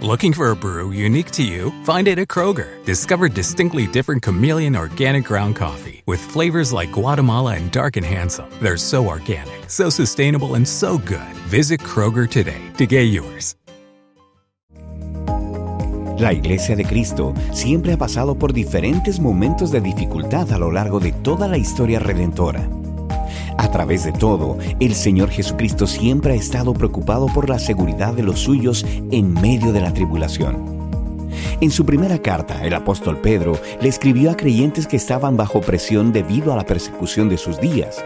Looking for a brew unique to you? Find it at Kroger. Discover distinctly different chameleon organic ground coffee with flavors like Guatemala and Dark and Handsome. They're so organic, so sustainable, and so good. Visit Kroger today to get yours. La Iglesia de Cristo siempre ha pasado por diferentes momentos de dificultad a lo largo de toda la historia redentora. A través de todo, el Señor Jesucristo siempre ha estado preocupado por la seguridad de los suyos en medio de la tribulación. En su primera carta, el apóstol Pedro le escribió a creyentes que estaban bajo presión debido a la persecución de sus días.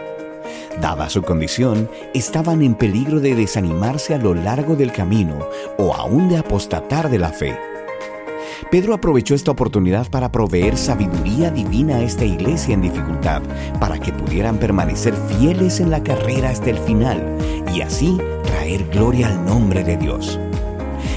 Dada su condición, estaban en peligro de desanimarse a lo largo del camino o aún de apostatar de la fe. Pedro aprovechó esta oportunidad para proveer sabiduría divina a esta iglesia en dificultad, para que pudieran permanecer fieles en la carrera hasta el final y así traer gloria al nombre de Dios.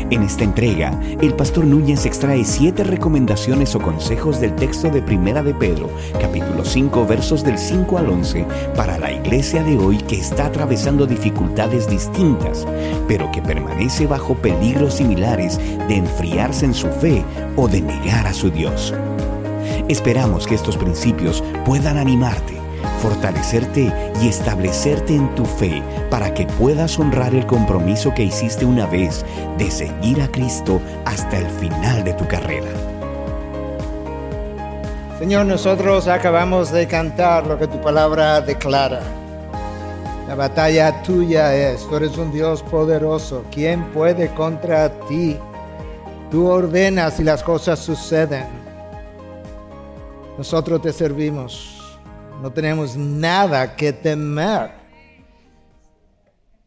En esta entrega, el pastor Núñez extrae siete recomendaciones o consejos del texto de Primera de Pedro, capítulo 5, versos del 5 al 11, para la iglesia de hoy que está atravesando dificultades distintas, pero que permanece bajo peligros similares de enfriarse en su fe o de negar a su Dios. Esperamos que estos principios puedan animarte fortalecerte y establecerte en tu fe para que puedas honrar el compromiso que hiciste una vez de seguir a Cristo hasta el final de tu carrera. Señor, nosotros acabamos de cantar lo que tu palabra declara. La batalla tuya es, tú eres un Dios poderoso. ¿Quién puede contra ti? Tú ordenas y las cosas suceden. Nosotros te servimos. No tenemos nada que temer.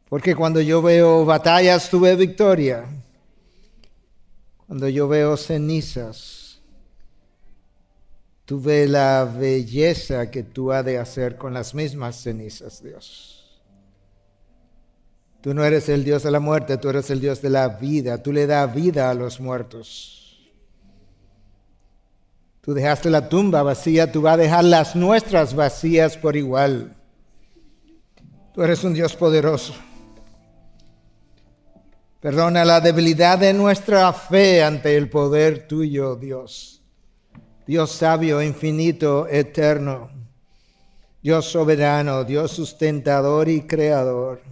Porque cuando yo veo batallas, tuve victoria. Cuando yo veo cenizas, tuve la belleza que tú has de hacer con las mismas cenizas, Dios. Tú no eres el Dios de la muerte, tú eres el Dios de la vida. Tú le das vida a los muertos. Tú dejaste la tumba vacía, tú vas a dejar las nuestras vacías por igual. Tú eres un Dios poderoso. Perdona la debilidad de nuestra fe ante el poder tuyo, Dios. Dios sabio, infinito, eterno. Dios soberano, Dios sustentador y creador.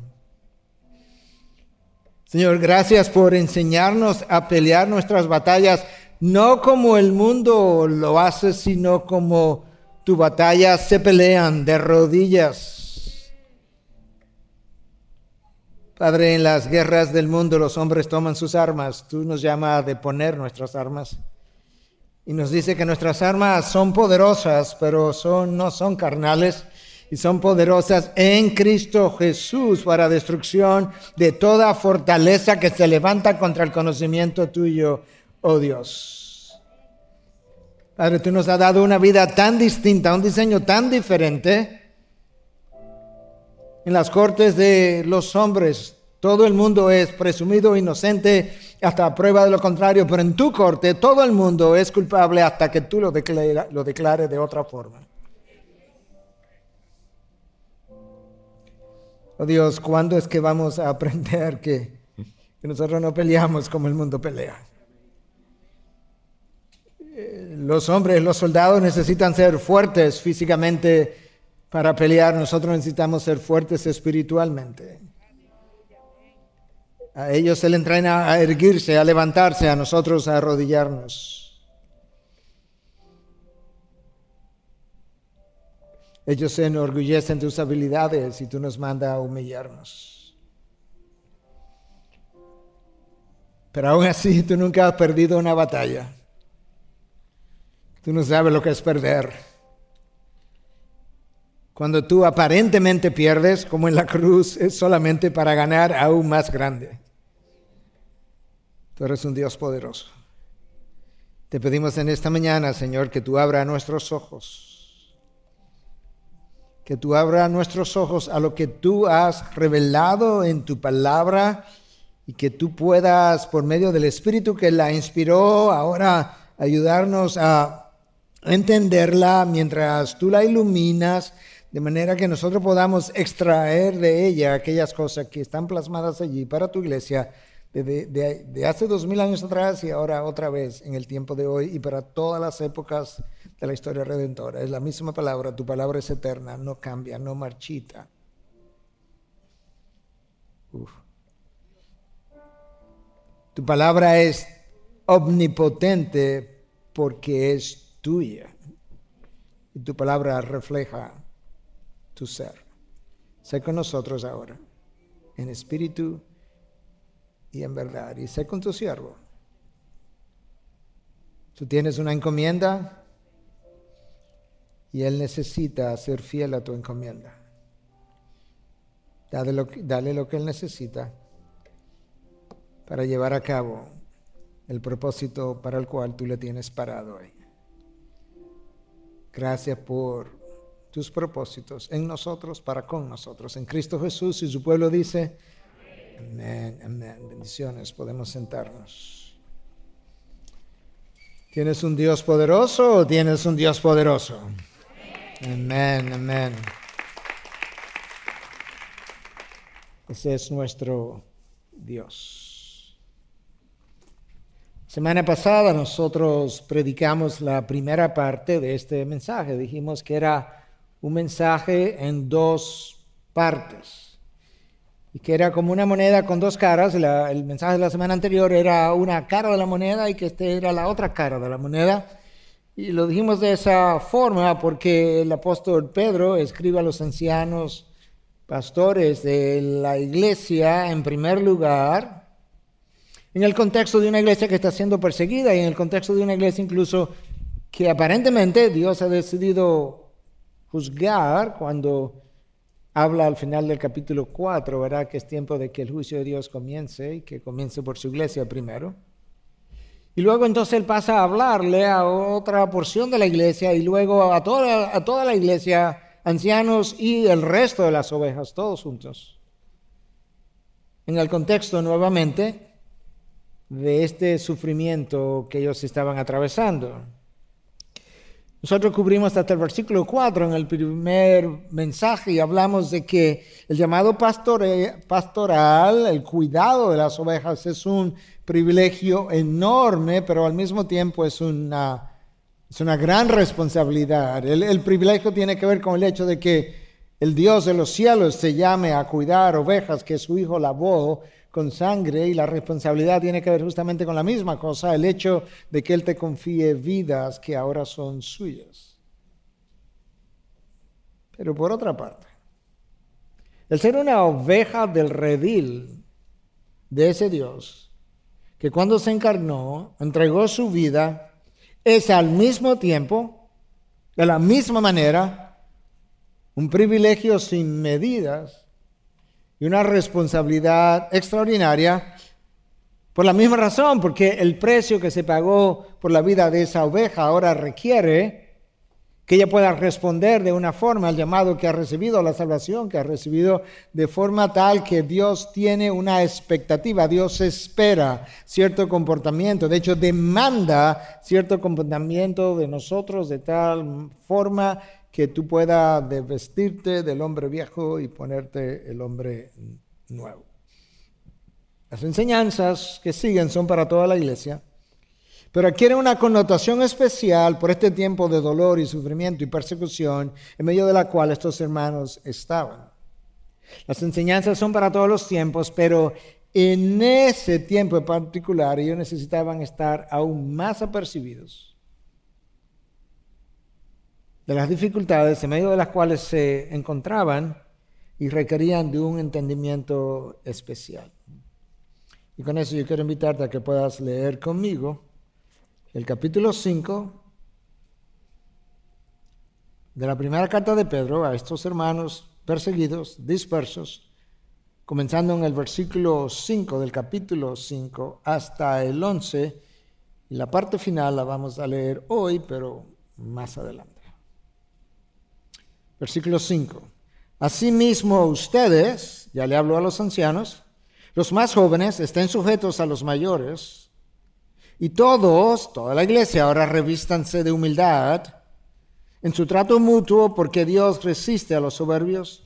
Señor, gracias por enseñarnos a pelear nuestras batallas no como el mundo lo hace, sino como tu batalla se pelean de rodillas. Padre, en las guerras del mundo los hombres toman sus armas. Tú nos llamas a deponer nuestras armas. Y nos dice que nuestras armas son poderosas, pero son, no son carnales, y son poderosas en Cristo Jesús para destrucción de toda fortaleza que se levanta contra el conocimiento tuyo oh Dios. Padre, tú nos has dado una vida tan distinta, un diseño tan diferente. En las cortes de los hombres, todo el mundo es presumido inocente hasta prueba de lo contrario, pero en tu corte todo el mundo es culpable hasta que tú lo, declares lo declares de otra forma. Oh Dios, ¿cuándo es que vamos a aprender que nosotros no peleamos como el mundo pelea? Los hombres, los soldados necesitan ser fuertes físicamente para pelear, nosotros necesitamos ser fuertes espiritualmente. A ellos se les entrena a erguirse, a levantarse, a nosotros a arrodillarnos. Ellos se enorgullecen de tus habilidades y tú nos mandas a humillarnos. Pero aún así tú nunca has perdido una batalla. Tú no sabes lo que es perder. Cuando tú aparentemente pierdes, como en la cruz, es solamente para ganar aún más grande. Tú eres un Dios poderoso. Te pedimos en esta mañana, Señor, que tú abra nuestros ojos. Que tú abra nuestros ojos a lo que tú has revelado en tu palabra y que tú puedas, por medio del Espíritu que la inspiró, ahora ayudarnos a entenderla mientras tú la iluminas, de manera que nosotros podamos extraer de ella aquellas cosas que están plasmadas allí para tu iglesia de, hace dos mil años atrás y ahora otra vez en el tiempo de hoy y para todas las épocas de la historia redentora. Es la misma palabra, tu palabra es eterna, no cambia, no marchita. Tu palabra es omnipotente porque es tuya. Y tu palabra refleja tu ser. Sé con nosotros ahora, en espíritu y en verdad. Y sé con tu siervo. Tú tienes una encomienda y él necesita ser fiel a tu encomienda. Dale lo, dale lo que él necesita para llevar a cabo el propósito para el cual tú le tienes parado hoy. Gracias por tus propósitos en nosotros, para con nosotros. En Cristo Jesús y su pueblo dice, Amén, amén. Bendiciones, podemos sentarnos. ¿Tienes un Dios poderoso o tienes un Dios poderoso? Amén, amén. Ese es nuestro Dios. Semana pasada nosotros predicamos la primera parte de este mensaje. Dijimos que era un mensaje en dos partes y que era como una moneda con dos caras. el mensaje de la semana anterior era una cara de la moneda y que este era la otra cara de la moneda. Y lo dijimos de esa forma porque el apóstol Pedro escribe a los ancianos pastores de la iglesia en primer lugar, en el contexto de una iglesia que está siendo perseguida y en el contexto de una iglesia incluso que aparentemente Dios ha decidido juzgar cuando habla al final del capítulo 4, ¿verdad? Que es tiempo de que el juicio de Dios comience y que comience por su iglesia primero. Y luego entonces él pasa a hablarle a otra porción de la iglesia y luego a toda, a toda la iglesia, ancianos y el resto de las ovejas, todos juntos. En el contexto nuevamente de este sufrimiento que ellos estaban atravesando. Nosotros cubrimos hasta el versículo 4 en el primer mensaje y hablamos de que el llamado pastoral, el cuidado de las ovejas es un privilegio enorme, pero al mismo tiempo es una, es una gran responsabilidad. El, el privilegio tiene que ver con el hecho de que el Dios de los cielos se llame a cuidar ovejas que su hijo lavó con sangre y la responsabilidad tiene que ver justamente con la misma cosa, el hecho de que Él te confíe vidas que ahora son suyas. Pero por otra parte, el ser una oveja del redil de ese Dios, que cuando se encarnó, entregó su vida, es al mismo tiempo, de la misma manera, un privilegio sin medidas y una responsabilidad extraordinaria por la misma razón, porque el precio que se pagó por la vida de esa oveja ahora requiere que ella pueda responder de una forma al llamado que ha recibido, a la salvación que ha recibido, de forma tal que Dios tiene una expectativa, Dios espera cierto comportamiento, de hecho demanda cierto comportamiento de nosotros de tal forma que tú puedas desvestirte del hombre viejo y ponerte el hombre nuevo. Las enseñanzas que siguen son para toda la iglesia, pero adquieren una connotación especial por este tiempo de dolor y sufrimiento y persecución en medio de la cual estos hermanos estaban. Las enseñanzas son para todos los tiempos, pero en ese tiempo en particular ellos necesitaban estar aún más apercibidos de las dificultades en medio de las cuales se encontraban y requerían de un entendimiento especial. Y con eso yo quiero invitarte a que puedas leer conmigo el capítulo 5 de la primera carta de Pedro a estos hermanos perseguidos, dispersos, comenzando en el versículo 5 del capítulo 5 hasta el 11. Y la parte final la vamos a leer hoy, pero más adelante. Versículo 5. Asimismo ustedes, ya le hablo a los ancianos, los más jóvenes estén sujetos a los mayores, y todos, toda la iglesia, ahora revístanse de humildad en su trato mutuo, porque Dios resiste a los soberbios,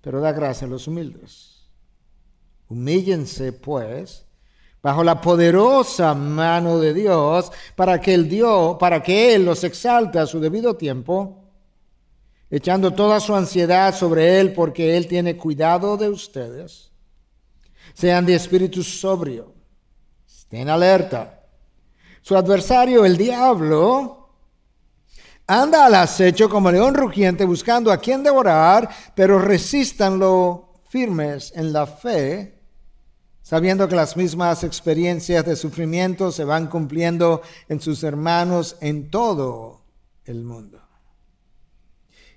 pero da gracia a los humildes. Humíllense, pues, bajo la poderosa mano de Dios, para que el Dios, para que Él los exalte a su debido tiempo, echando toda su ansiedad sobre Él, porque Él tiene cuidado de ustedes. Sean de espíritu sobrio, estén alerta. Su adversario, el diablo, anda al acecho como león rugiente buscando a quien devorar, pero resístanlo firmes en la fe sabiendo que las mismas experiencias de sufrimiento se van cumpliendo en sus hermanos en todo el mundo.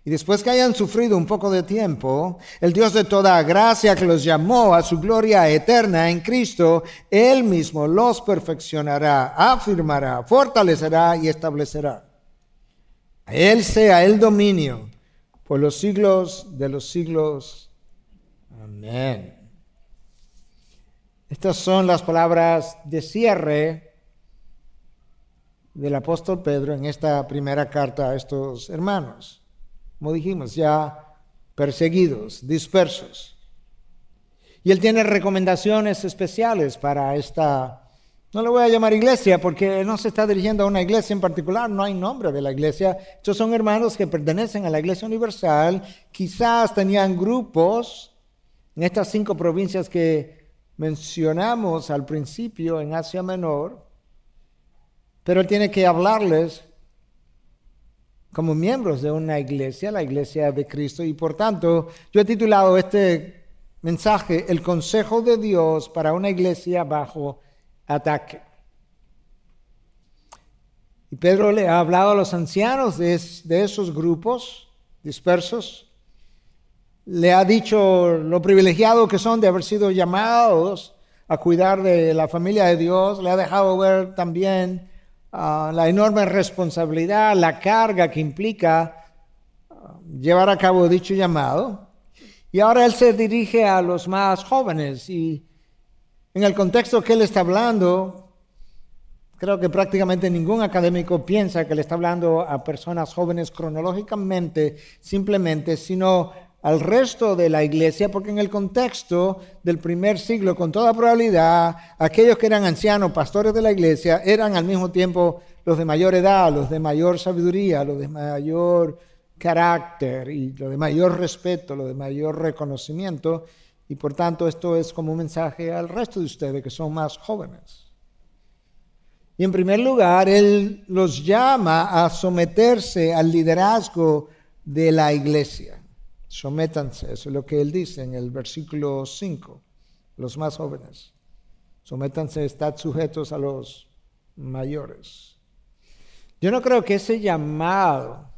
Y después que hayan sufrido un poco de tiempo, el Dios de toda gracia que los llamó a su gloria eterna en Cristo, Él mismo los perfeccionará, afirmará, fortalecerá y establecerá. A Él sea el dominio por los siglos de los siglos. Amén. Estas son las palabras de cierre del apóstol Pedro en esta primera carta a estos hermanos. Como dijimos, ya perseguidos, dispersos. Y él tiene recomendaciones especiales para esta, no le voy a llamar iglesia porque no se está dirigiendo a una iglesia en particular, no hay nombre de la iglesia. Estos son hermanos que pertenecen a la iglesia universal, quizás tenían grupos en estas cinco provincias que mencionamos al principio en Asia Menor, pero él tiene que hablarles como miembros de una iglesia, la iglesia de Cristo, y por tanto yo he titulado este mensaje El consejo de Dios para una iglesia bajo ataque. Y Pedro le ha hablado a los ancianos de, esos grupos dispersos. Le ha dicho lo privilegiado que son de haber sido llamados a cuidar de la familia de Dios, le ha dejado ver también ah, la enorme responsabilidad, la carga que implica ah, llevar a cabo dicho llamado. Y ahora él se dirige a los más jóvenes y en el contexto que él está hablando, creo que prácticamente ningún académico piensa que le está hablando a personas jóvenes cronológicamente, simplemente, sino al resto de la iglesia, porque en el contexto del primer siglo, con toda probabilidad, aquellos que eran ancianos, pastores de la iglesia, eran al mismo tiempo los de mayor edad, los de mayor sabiduría, los de mayor carácter y los de mayor respeto, los de mayor reconocimiento. Y por tanto esto es como un mensaje al resto de ustedes que son más jóvenes. Y en primer lugar, Él los llama a someterse al liderazgo de la iglesia. Sométanse, eso es lo que él dice en el versículo 5, los más jóvenes. Sométanse, estad sujetos a los mayores. Yo no creo que ese llamado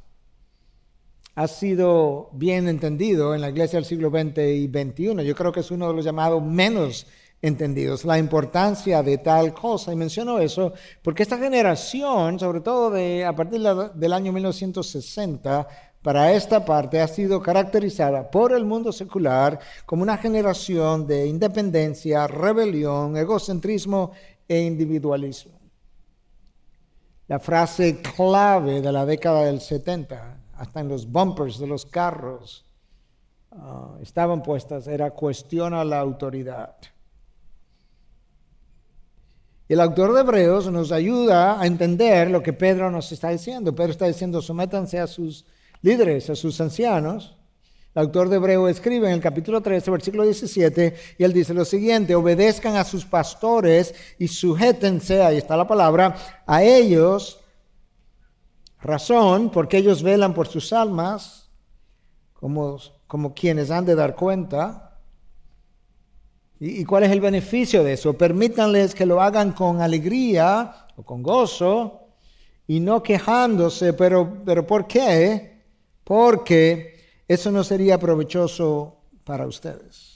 ha sido bien entendido en la iglesia del siglo XX y XXI. Yo creo que es uno de los llamados menos entendidos, la importancia de tal cosa. Y menciono eso porque esta generación, sobre todo de, a partir del año 1960, para esta parte ha sido caracterizada por el mundo secular como una generación de independencia, rebelión, egocentrismo e individualismo. La frase clave de la década del 70, hasta en los bumpers de los carros, ah, estaban puestas, era cuestiona la autoridad. El autor de Hebreos nos ayuda a entender lo que Pedro nos está diciendo. Pedro está diciendo, sométanse a sus líderes, a sus ancianos. El autor de Hebreo escribe en el capítulo 13, versículo 17, y él dice lo siguiente, obedezcan a sus pastores y sujétense, ahí está la palabra, a ellos, razón, porque ellos velan por sus almas, como, como quienes han de dar cuenta. ¿Y, ¿Y cuál es el beneficio de eso? Permítanles que lo hagan con alegría o con gozo y no quejándose, pero, pero ¿por qué? Porque eso no sería provechoso para ustedes.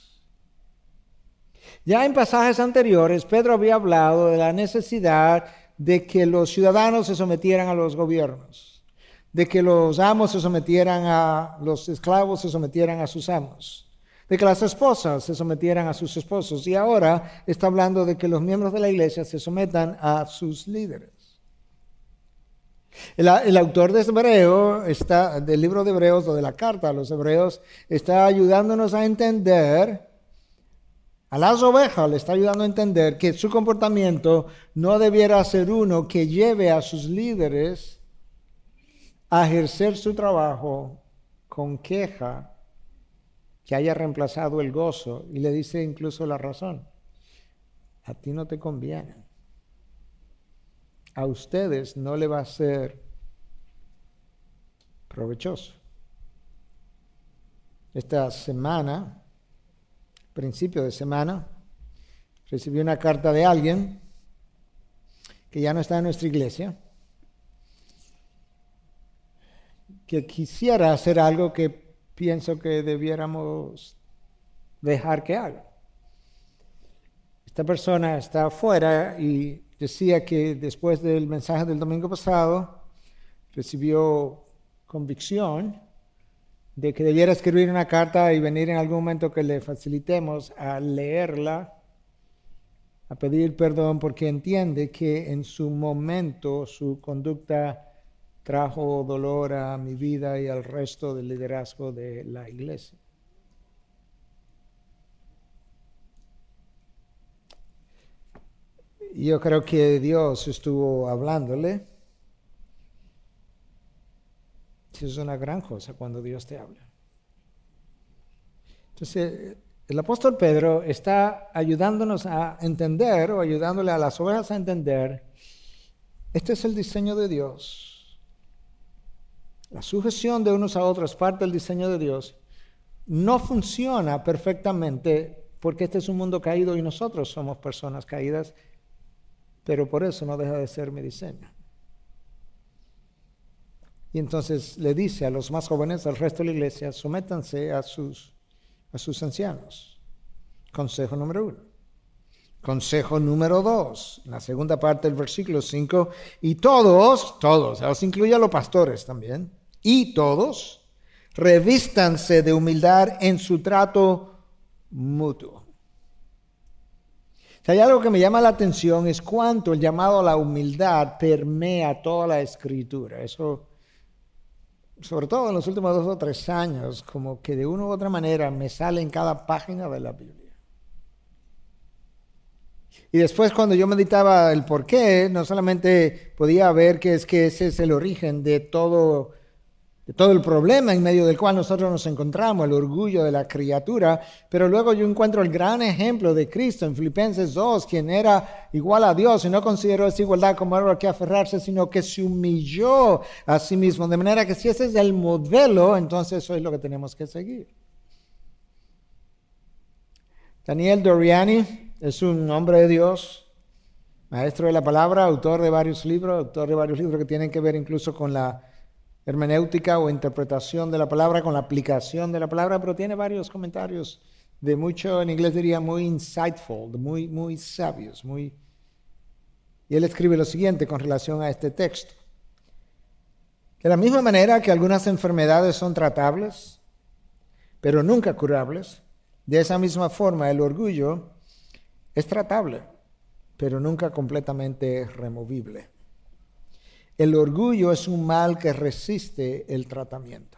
Ya en pasajes anteriores, Pedro había hablado de la necesidad de que los ciudadanos se sometieran a los gobiernos, de que los amos se sometieran a los esclavos, se sometieran a sus amos, de que las esposas se sometieran a sus esposos. Y ahora está hablando de que los miembros de la iglesia se sometan a sus líderes. El, autor de Hebreo está, del libro de Hebreos o de la carta a los Hebreos está ayudándonos a entender a las ovejas le está ayudando a entender que su comportamiento no debiera ser uno que lleve a sus líderes a ejercer su trabajo con queja que haya reemplazado el gozo y le dice incluso la razón. A ti no te conviene. A ustedes no le va a ser provechoso. Esta semana principio de semana, recibí una carta de alguien que ya no está en nuestra iglesia, que quisiera hacer algo que pienso que debiéramos dejar que haga. Esta persona está afuera y decía que después del mensaje del domingo pasado recibió convicción de que debiera escribir una carta y venir en algún momento que le facilitemos a leerla, a pedir perdón, porque entiende que en su momento su conducta trajo dolor a mi vida y al resto del liderazgo de la iglesia. Yo creo que Dios estuvo hablándole es una gran cosa cuando Dios te habla. Entonces, el apóstol Pedro está ayudándonos a entender o ayudándole a las ovejas a entender, este es el diseño de Dios. La sujeción de unos a otros, parte del diseño de Dios, no funciona perfectamente porque este es un mundo caído y nosotros somos personas caídas, pero por eso no deja de ser mi diseño. Y entonces le dice a los más jóvenes, al resto de la iglesia, sométanse a sus, a sus ancianos. Consejo número uno. Consejo número dos, la segunda parte del versículo 5, y todos, todos, os incluye a los pastores también, y todos, revístanse de humildad en su trato mutuo. Si hay algo que me llama la atención es cuánto el llamado a la humildad permea toda la escritura. Eso sobre todo en los últimos dos o tres años, como que de una u otra manera me sale en cada página de la Biblia. Y después cuando yo meditaba el por qué, no solamente podía ver que es que ese es el origen de todo todo el problema en medio del cual nosotros nos encontramos, el orgullo de la criatura, pero luego yo encuentro el gran ejemplo de Cristo en Filipenses 2, quien era igual a Dios y no consideró esa igualdad como algo que aferrarse, sino que se humilló a sí mismo, de manera que si ese es el modelo, entonces eso es lo que tenemos que seguir. Daniel Doriani es un hombre de Dios, maestro de la palabra, autor de varios libros, autor de varios libros que tienen que ver incluso con la hermenéutica o interpretación de la palabra con la aplicación de la palabra, pero tiene varios comentarios de mucho, en inglés diría muy insightful, muy, muy sabios, muy... Y él escribe lo siguiente con relación a este texto. De la misma manera que algunas enfermedades son tratables, pero nunca curables, de esa misma forma el orgullo es tratable, pero nunca completamente removible. El orgullo es un mal que resiste el tratamiento.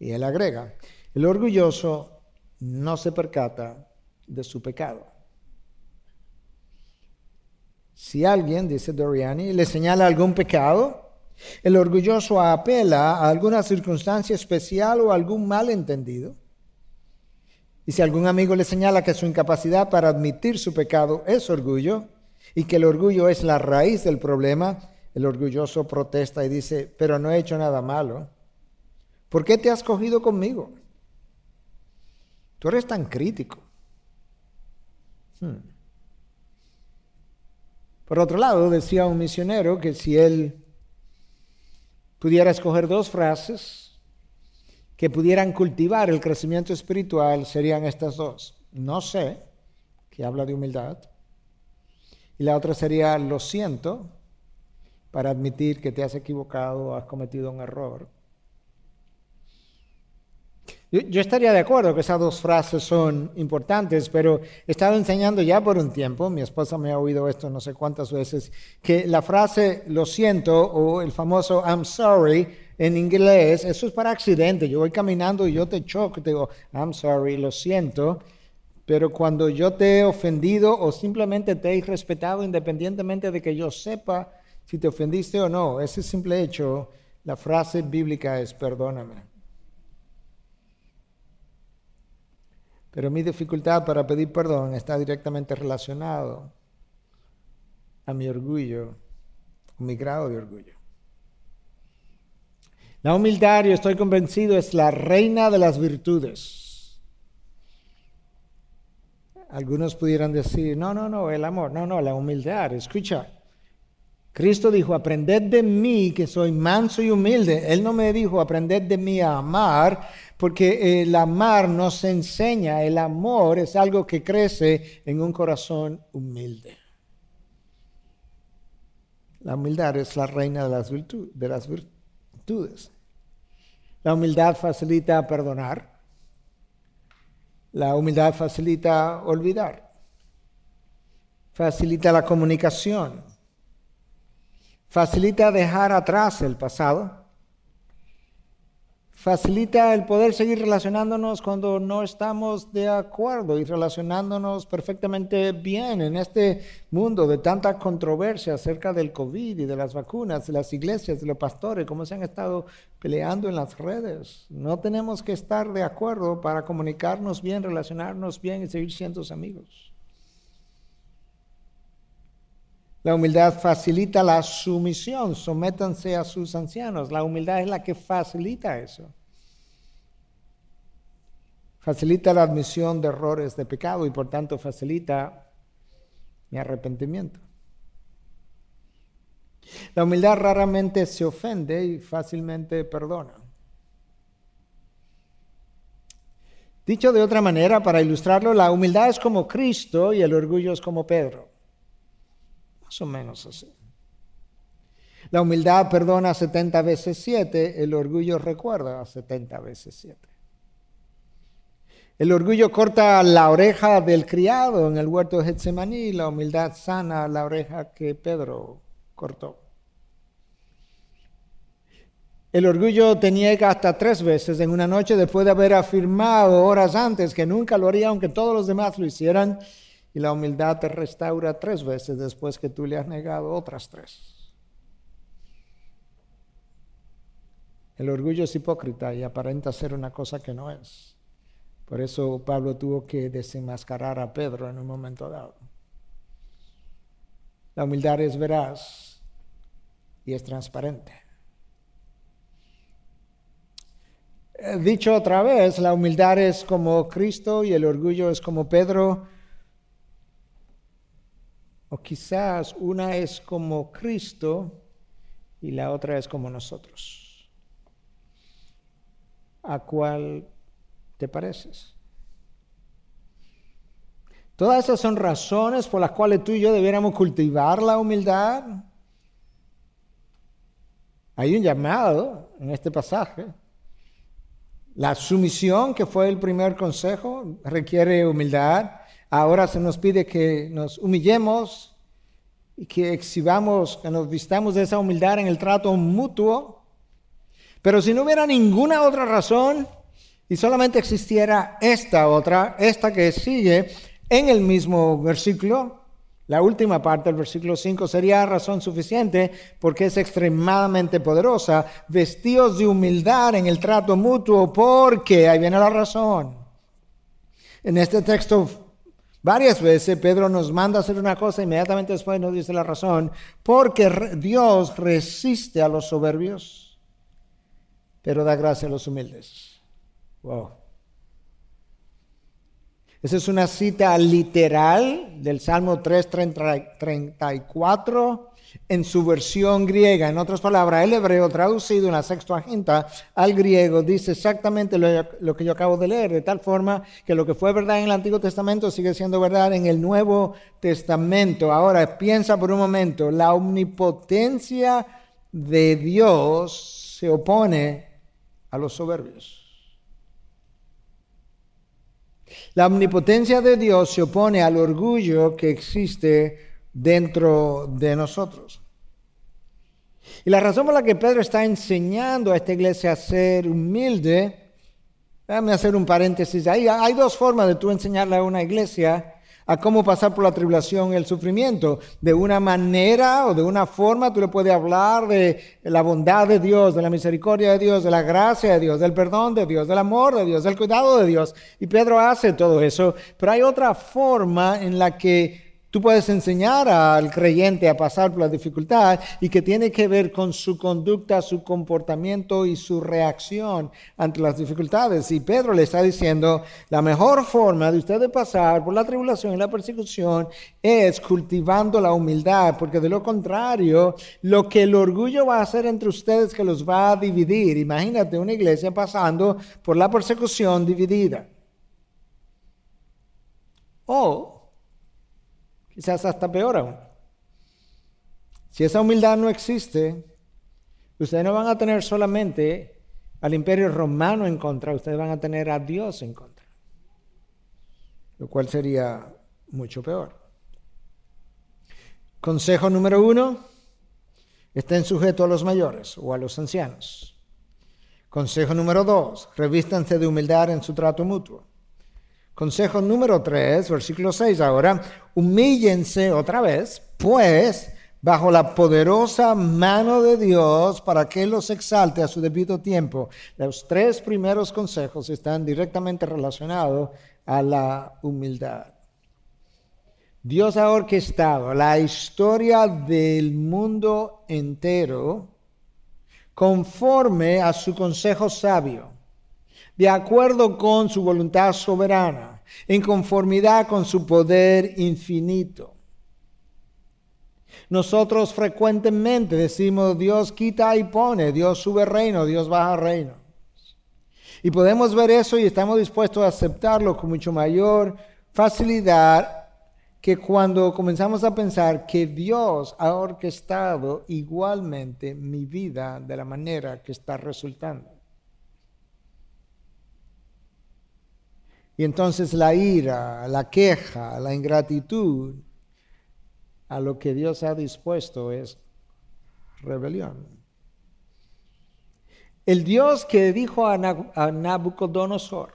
Y él agrega, el orgulloso no se percata de su pecado. Si alguien, dice Doriani, le señala algún pecado, el orgulloso apela a alguna circunstancia especial o algún malentendido. Y si algún amigo le señala que su incapacidad para admitir su pecado es orgullo y que el orgullo es la raíz del problema, el orgulloso protesta y dice, pero no he hecho nada malo. ¿Por qué te has cogido conmigo? Tú eres tan crítico. Hmm. Por otro lado, decía un misionero que si él pudiera escoger dos frases que pudieran cultivar el crecimiento espiritual, serían estas dos. No sé, que habla de humildad. Y la otra sería, lo siento, para admitir que te has equivocado has cometido un error. Yo, estaría de acuerdo que esas dos frases son importantes, pero he estado enseñando ya por un tiempo, mi esposa me ha oído esto no sé cuántas veces, que la frase lo siento o el famoso I'm sorry en inglés, eso es para accidente. Yo voy caminando y yo te choco te digo I'm sorry, lo siento. Pero cuando yo te he ofendido o simplemente te he irrespetado, independientemente de que yo sepa si te ofendiste o no, ese simple hecho, la frase bíblica es perdóname. Pero mi dificultad para pedir perdón está directamente relacionado a mi orgullo, a mi grado de orgullo. La humildad, yo estoy convencido, es la reina de las virtudes. Algunos pudieran decir, no, no, no, el amor, no, no, la humildad. Escucha, Cristo dijo, aprended de mí que soy manso y humilde. Él no me dijo, aprended de mí a amar, porque el amar nos enseña, el amor es algo que crece en un corazón humilde. La humildad es la reina de las, de las virtudes. La humildad facilita perdonar. La humildad facilita olvidar. Facilita la comunicación facilita dejar atrás el pasado, facilita el poder seguir relacionándonos cuando no estamos de acuerdo y relacionándonos perfectamente bien en este mundo de tanta controversia acerca del COVID y de las vacunas, de las iglesias, de los pastores, cómo se han estado peleando en las redes. No tenemos que estar de acuerdo para comunicarnos bien, relacionarnos bien y seguir siendo amigos. La humildad facilita la sumisión, sométanse a sus ancianos. La humildad es la que facilita eso. Facilita la admisión de errores de pecado y por tanto facilita mi arrepentimiento. La humildad raramente se ofende y fácilmente perdona. Dicho de otra manera, para ilustrarlo, la humildad es como Cristo y el orgullo es como Pedro. Más o menos así. La humildad perdona 70 veces 7, el orgullo recuerda 70 veces 7. El orgullo corta la oreja del criado en el huerto de Getsemaní, la humildad sana la oreja que Pedro cortó. El orgullo te hasta tres veces en una noche después de haber afirmado horas antes que nunca lo haría aunque todos los demás lo hicieran y la humildad te restaura tres veces después que tú le has negado otras tres. El orgullo es hipócrita y aparenta ser una cosa que no es. Por eso Pablo tuvo que desenmascarar a Pedro en un momento dado. La humildad es veraz y es transparente. Eh, dicho otra vez, la humildad es como Cristo y el orgullo es como Pedro o quizás una es como Cristo y la otra es como nosotros. a cuál te pareces. Todas esas son razones por las cuales tú y yo debiéramos cultivar la humildad. Hay un llamado en este pasaje. La sumisión, que fue el primer consejo, requiere humildad. Ahora se nos pide que nos humillemos y que exhibamos, que nos vistamos de esa humildad en el trato mutuo. Pero si no hubiera ninguna otra razón y solamente existiera esta otra, esta que sigue en el mismo versículo, la última parte del versículo 5 sería razón suficiente porque es extremadamente poderosa, vestidos de humildad en el trato mutuo, porque ahí viene la razón. En este texto varias veces Pedro nos manda a hacer una cosa, inmediatamente después nos dice la razón, porque Dios resiste a los soberbios, pero da gracia a los humildes. Wow. Esa es una cita literal del Salmo 334 en su versión griega. En otras palabras, el hebreo traducido en la Sextuaginta al griego dice exactamente lo, que yo acabo de leer, de tal forma que lo que fue verdad en el Antiguo Testamento sigue siendo verdad en el Nuevo Testamento. Ahora, piensa por un momento, la omnipotencia de Dios se opone a los soberbios. La omnipotencia de Dios se opone al orgullo que existe dentro de nosotros. Y la razón por la que Pedro está enseñando a esta iglesia a ser humilde, déjame hacer un paréntesis ahí, hay dos formas de tú enseñarle a una iglesia a cómo pasar por la tribulación y el sufrimiento. De una manera o de una forma tú le puedes hablar de la bondad de Dios, de la misericordia de Dios, de la gracia de Dios, del perdón de Dios, del amor de Dios, del cuidado de Dios. Y Pedro hace todo eso. Pero hay otra forma en la que Tú puedes enseñar al creyente a pasar por la dificultad y que tiene que ver con su conducta, su comportamiento y su reacción ante las dificultades. Y Pedro le está diciendo, la mejor forma de ustedes pasar por la tribulación y la persecución es cultivando la humildad, porque de lo contrario, lo que el orgullo va a hacer entre ustedes que los va a dividir. Imagínate una iglesia pasando por la persecución dividida. O quizás hasta peor aún. Si esa humildad no existe, ustedes no van a tener solamente al imperio romano en contra, ustedes van a tener a Dios en contra, lo cual sería mucho peor. Consejo número uno, estén sujetos a los mayores o a los ancianos. Consejo número dos, revístanse de humildad en su trato mutuo. Consejo número 3, versículo 6 ahora, humíllense otra vez, pues, bajo la poderosa mano de Dios para que los exalte a su debido tiempo. Los tres primeros consejos están directamente relacionados a la humildad. Dios ha orquestado la historia del mundo entero conforme a su consejo sabio de acuerdo con su voluntad soberana, en conformidad con su poder infinito. Nosotros frecuentemente decimos Dios quita y pone, Dios sube reino, Dios baja reino. Y podemos ver eso y estamos dispuestos a aceptarlo con mucho mayor facilidad que cuando comenzamos a pensar que Dios ha orquestado igualmente mi vida de la manera que está resultando. Y entonces la ira, la queja, la ingratitud a lo que Dios ha dispuesto es rebelión. El Dios que dijo a Nabucodonosor,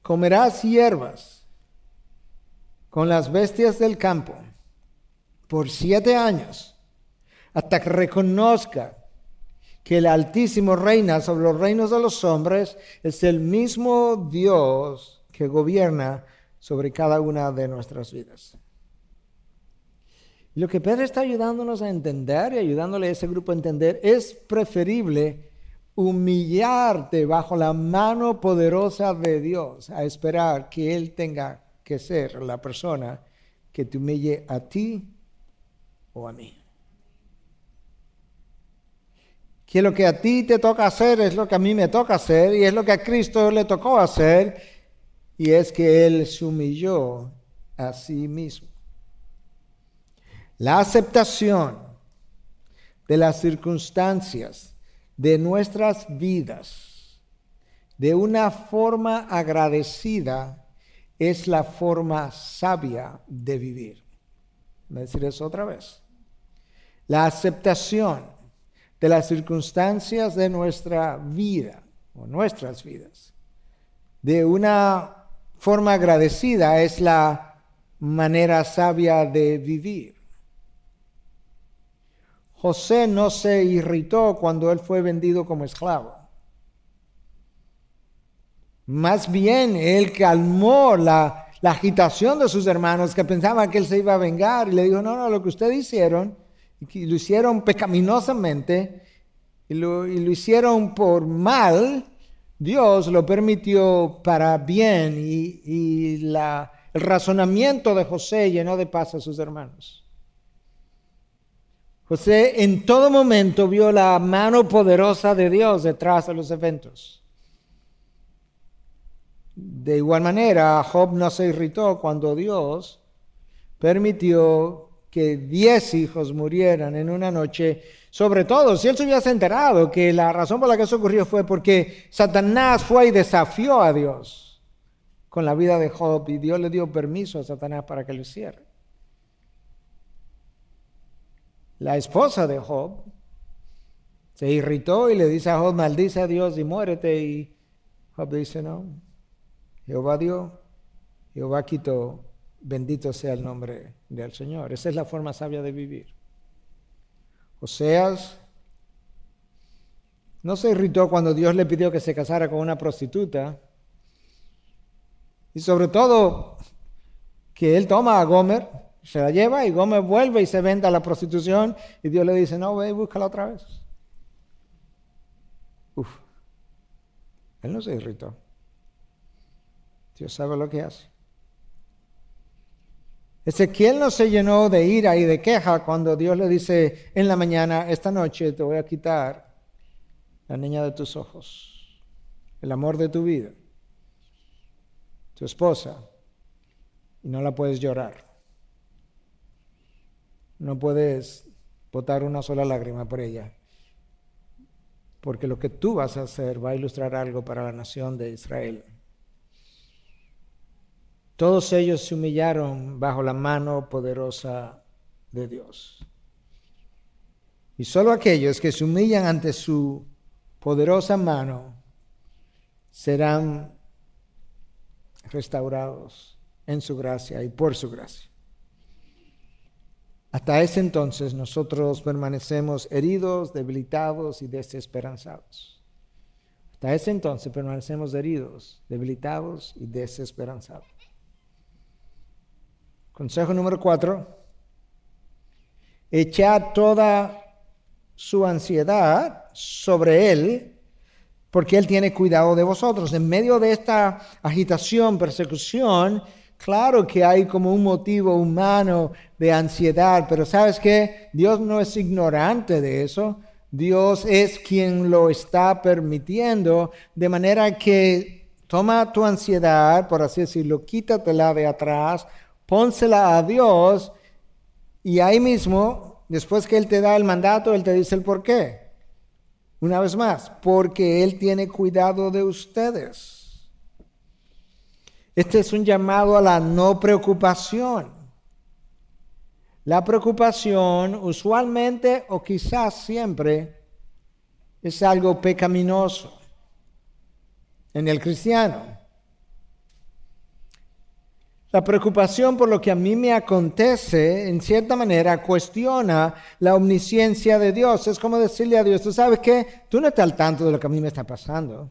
comerás hierbas con las bestias del campo por siete años hasta que reconozca que el Altísimo reina sobre los reinos de los hombres, es el mismo Dios que gobierna sobre cada una de nuestras vidas. Lo que Pedro está ayudándonos a entender y ayudándole a ese grupo a entender es preferible humillarte bajo la mano poderosa de Dios a esperar que Él tenga que ser la persona que te humille a ti o a mí. Que lo que a ti te toca hacer es lo que a mí me toca hacer y es lo que a Cristo le tocó hacer y es que Él se humilló a sí mismo. La aceptación de las circunstancias de nuestras vidas de una forma agradecida es la forma sabia de vivir. Voy a decir eso otra vez. La aceptación de las circunstancias de nuestra vida o nuestras vidas. De una forma agradecida es la manera sabia de vivir. José no se irritó cuando él fue vendido como esclavo. Más bien, él calmó la, agitación de sus hermanos que pensaban que él se iba a vengar y le dijo, no, no, lo que ustedes hicieron y lo hicieron pecaminosamente y lo, hicieron por mal, Dios lo permitió para bien y, el razonamiento de José llenó de paz a sus hermanos. José en todo momento vio la mano poderosa de Dios detrás de los eventos. De igual manera, Job no se irritó cuando Dios permitió que diez hijos murieran en una noche, sobre todo si él se hubiese enterado que la razón por la que eso ocurrió fue porque Satanás fue y desafió a Dios con la vida de Job y Dios le dio permiso a Satanás para que lo hiciera. La esposa de Job se irritó y le dice a Job, maldice a Dios y muérete. Y Job dice, no, Jehová dio, Jehová quitó, bendito sea el nombre del Señor. Esa es la forma sabia de vivir. Oseas no se irritó cuando Dios le pidió que se casara con una prostituta. Y sobre todo que él toma a Gomer, se la lleva y Gomer vuelve y se vende a la prostitución y Dios le dice, no, ve y búscala otra vez. Uf, él no se irritó. Dios sabe lo que hace. Ezequiel no se llenó de ira y de queja cuando Dios le dice en la mañana, esta noche te voy a quitar la niña de tus ojos, el amor de tu vida, tu esposa, y no la puedes llorar. No puedes botar una sola lágrima por ella, porque lo que tú vas a hacer va a ilustrar algo para la nación de Israel. Todos ellos se humillaron bajo la mano poderosa de Dios. Y solo aquellos que se humillan ante su poderosa mano serán restaurados en su gracia y por su gracia. Hasta ese entonces nosotros permanecemos heridos, debilitados y desesperanzados. Hasta ese entonces permanecemos heridos, debilitados y desesperanzados. Consejo número cuatro. Echad toda su ansiedad sobre Él, porque Él tiene cuidado de vosotros. En medio de esta agitación, persecución, claro que hay como un motivo humano de ansiedad, pero sabes que Dios no es ignorante de eso. Dios es quien lo está permitiendo, de manera que toma tu ansiedad, por así decirlo, quítatela de atrás, pónsela a Dios y ahí mismo, después que Él te da el mandato, Él te dice el por qué. Una vez más, porque Él tiene cuidado de ustedes. Este es un llamado a la no preocupación. La preocupación usualmente o quizás siempre es algo pecaminoso en el cristiano. La preocupación por lo que a mí me acontece, en cierta manera, cuestiona la omnisciencia de Dios. Es como decirle a Dios, tú sabes que tú no estás al tanto de lo que a mí me está pasando.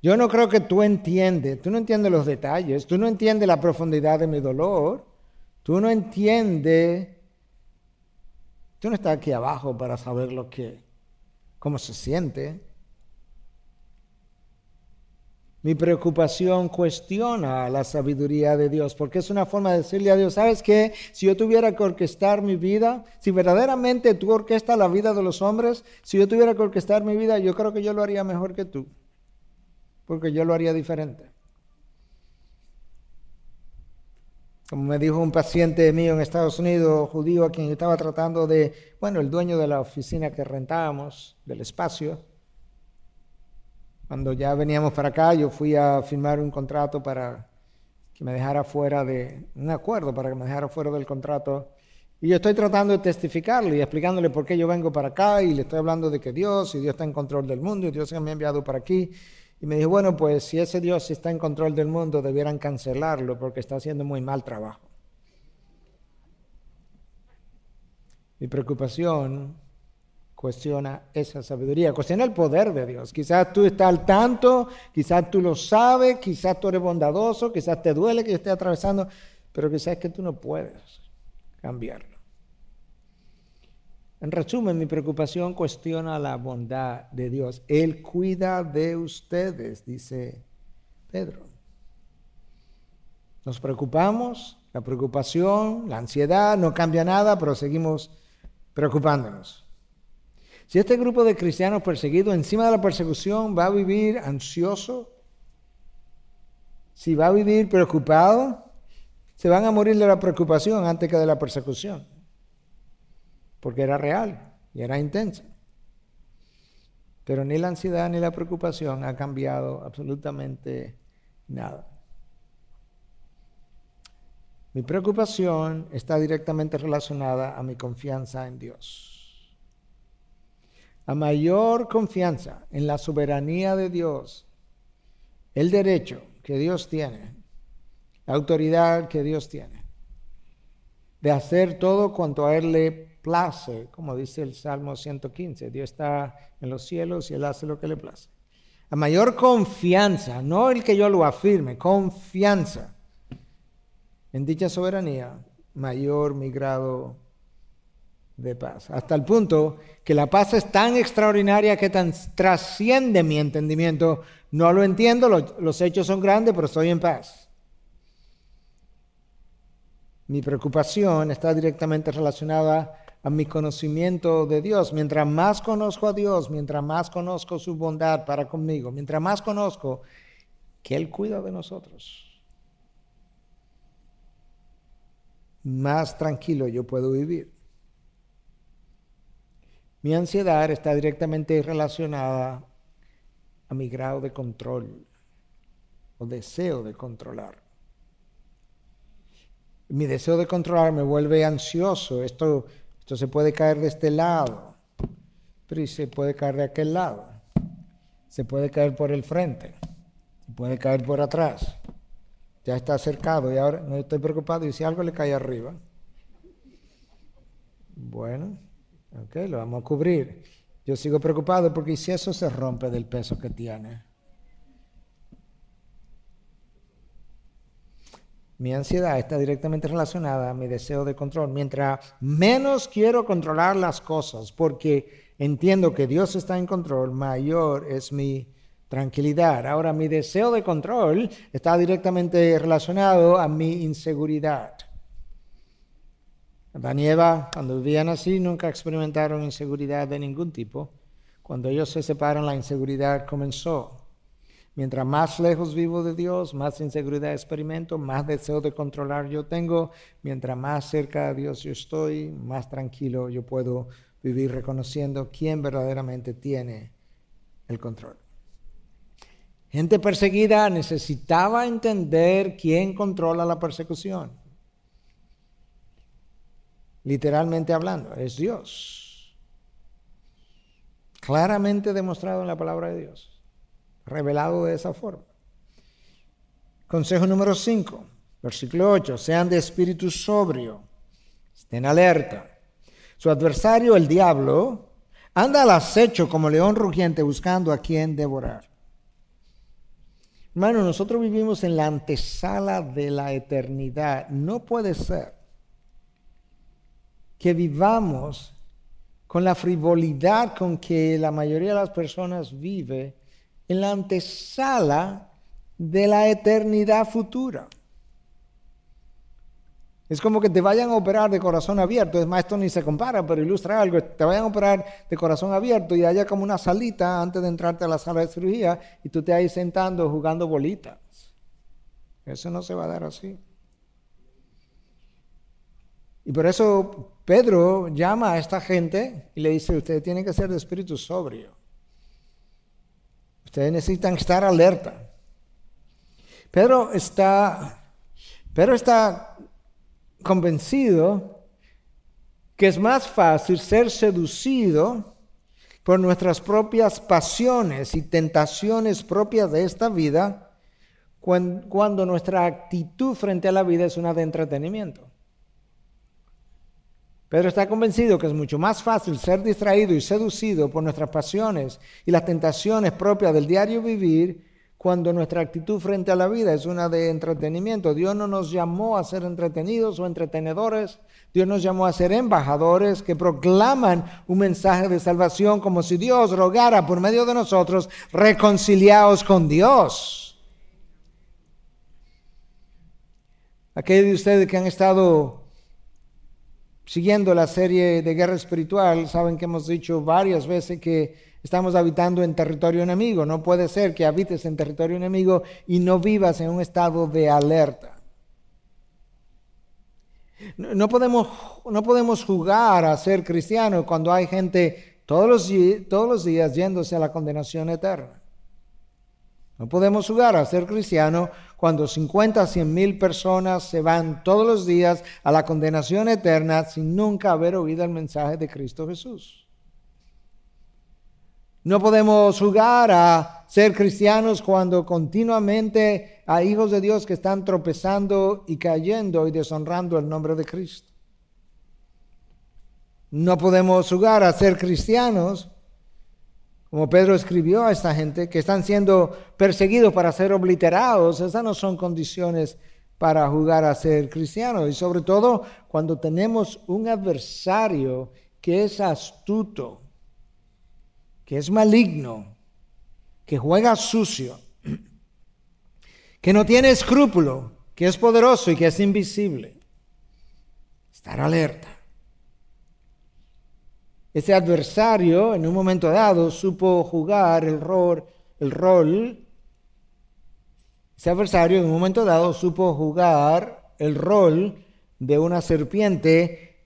Yo no creo que tú entiendes, tú no entiendes los detalles, tú no entiendes la profundidad de mi dolor, tú no entiendes, tú no estás aquí abajo para saber lo que, cómo se siente. Mi preocupación cuestiona la sabiduría de Dios, porque es una forma de decirle a Dios, ¿sabes qué? Si yo tuviera que orquestar mi vida, si verdaderamente tú orquestas la vida de los hombres, si yo tuviera que orquestar mi vida, yo creo que yo lo haría mejor que tú, porque yo lo haría diferente. Como me dijo un paciente mío en Estados Unidos, judío, a quien estaba tratando de, bueno, el dueño de la oficina que rentábamos, del espacio, cuando ya veníamos para acá, yo fui a firmar un contrato para que me dejara fuera de, un acuerdo para que me dejara fuera del contrato. Y yo estoy tratando de testificarle y explicándole por qué yo vengo para acá y le estoy hablando de que Dios y Dios está en control del mundo y Dios me ha enviado para aquí. Y me dijo, bueno, pues si ese Dios está en control del mundo, debieran cancelarlo porque está haciendo muy mal trabajo. Mi preocupación cuestiona esa sabiduría, cuestiona el poder de Dios. Quizás tú estás al tanto, quizás tú lo sabes, quizás tú eres bondadoso, quizás te duele que yo esté atravesando, pero quizás es que tú no puedes cambiarlo. En resumen, mi preocupación cuestiona la bondad de Dios. Él cuida de ustedes, dice Pedro. Nos preocupamos, la preocupación, la ansiedad, no cambia nada, pero seguimos preocupándonos. Si este grupo de cristianos perseguidos encima de la persecución va a vivir ansioso, si va a vivir preocupado, se van a morir de la preocupación antes que de la persecución, porque era real y era intensa. Pero ni la ansiedad ni la preocupación ha cambiado absolutamente nada. Mi preocupación está directamente relacionada a mi confianza en Dios. A mayor confianza en la soberanía de Dios, el derecho que Dios tiene, la autoridad que Dios tiene, de hacer todo cuanto a Él le place, como dice el Salmo 115, Dios está en los cielos y Él hace lo que le place. A mayor confianza, no el que yo lo afirme, confianza en dicha soberanía, mayor mi grado de paz. Hasta el punto que la paz es tan extraordinaria que tan trasciende mi entendimiento. No lo entiendo, los hechos son grandes, pero estoy en paz. Mi preocupación está directamente relacionada a mi conocimiento de Dios. Mientras más conozco a Dios, mientras más conozco su bondad para conmigo, mientras más conozco que Él cuida de nosotros, más tranquilo yo puedo vivir. Mi ansiedad está directamente relacionada a mi grado de control o deseo de controlar. Mi deseo de controlar me vuelve ansioso. Esto, esto se puede caer de este lado, pero se puede caer de aquel lado. Se puede caer por el frente, se puede caer por atrás. Ya está acercado y ahora no estoy preocupado. Y si algo le cae arriba, bueno, Ok, lo vamos a cubrir. Yo sigo preocupado porque si eso se rompe del peso que tiene. Mi ansiedad está directamente relacionada a mi deseo de control. Mientras menos quiero controlar las cosas porque entiendo que Dios está en control, mayor es mi tranquilidad. Ahora, mi deseo de control está directamente relacionado a mi inseguridad. Adán y Eva, cuando vivían así, nunca experimentaron inseguridad de ningún tipo. Cuando ellos se separan, la inseguridad comenzó. Mientras más lejos vivo de Dios, más inseguridad experimento, más deseo de controlar yo tengo. Mientras más cerca de Dios yo estoy, más tranquilo yo puedo vivir reconociendo quién verdaderamente tiene el control. Gente perseguida necesitaba entender quién controla la persecución literalmente hablando, es Dios. Claramente demostrado en la palabra de Dios, revelado de esa forma. Consejo número 5, versículo 8, sean de espíritu sobrio, estén alerta. Su adversario, el diablo, anda al acecho como león rugiente buscando a quien devorar. Hermano, nosotros vivimos en la antesala de la eternidad. No puede ser que vivamos con la frivolidad con que la mayoría de las personas vive en la antesala de la eternidad futura. Es como que te vayan a operar de corazón abierto. Es más, esto ni se compara, pero ilustra algo. Te vayan a operar de corazón abierto y haya como una salita antes de entrarte a la sala de cirugía y tú te ahí sentando jugando bolitas. Eso no se va a dar así. Y por eso Pedro llama a esta gente y le dice, ustedes tienen que ser de espíritu sobrio. Ustedes necesitan estar alerta. Pedro está, Pedro está convencido que es más fácil ser seducido por nuestras propias pasiones y tentaciones propias de esta vida cuando, nuestra actitud frente a la vida es una de entretenimiento. Pedro está convencido que es mucho más fácil ser distraído y seducido por nuestras pasiones y las tentaciones propias del diario vivir cuando nuestra actitud frente a la vida es una de entretenimiento. Dios no nos llamó a ser entretenidos o entretenedores. Dios nos llamó a ser embajadores que proclaman un mensaje de salvación como si Dios rogara por medio de nosotros, reconciliados con Dios. Aquellos de ustedes que han estado siguiendo la serie de guerra espiritual, saben que hemos dicho varias veces que Estamos habitando en territorio enemigo. No puede ser que habites en territorio enemigo y no vivas en un estado de alerta. No podemos, no podemos jugar a ser cristianos cuando hay gente todos los, todos los días yéndose a la condenación eterna. No podemos jugar a ser cristiano cuando 50, 100 mil personas se van todos los días a la condenación eterna sin nunca haber oído el mensaje de Cristo Jesús. No podemos jugar a ser cristianos cuando continuamente hay hijos de Dios que están tropezando y cayendo y deshonrando el nombre de Cristo. No podemos jugar a ser cristianos, como Pedro escribió a esta gente, que están siendo perseguidos para ser obliterados. Esas no son condiciones para jugar a ser cristianos. Y sobre todo cuando tenemos un adversario que es astuto que es maligno, que juega sucio, que no tiene escrúpulo, que es poderoso y que es invisible. Estar alerta. Ese adversario en un momento dado supo jugar el rol, el rol. Ese adversario en un momento dado supo jugar el rol de una serpiente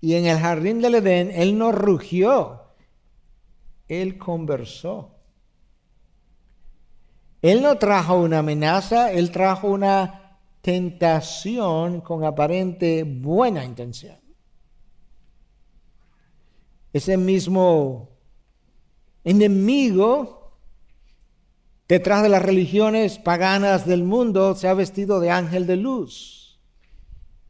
y en el jardín del Edén él no rugió él conversó. Él no trajo una amenaza, él trajo una tentación con aparente buena intención. Ese mismo enemigo detrás de las religiones paganas del mundo se ha vestido de ángel de luz.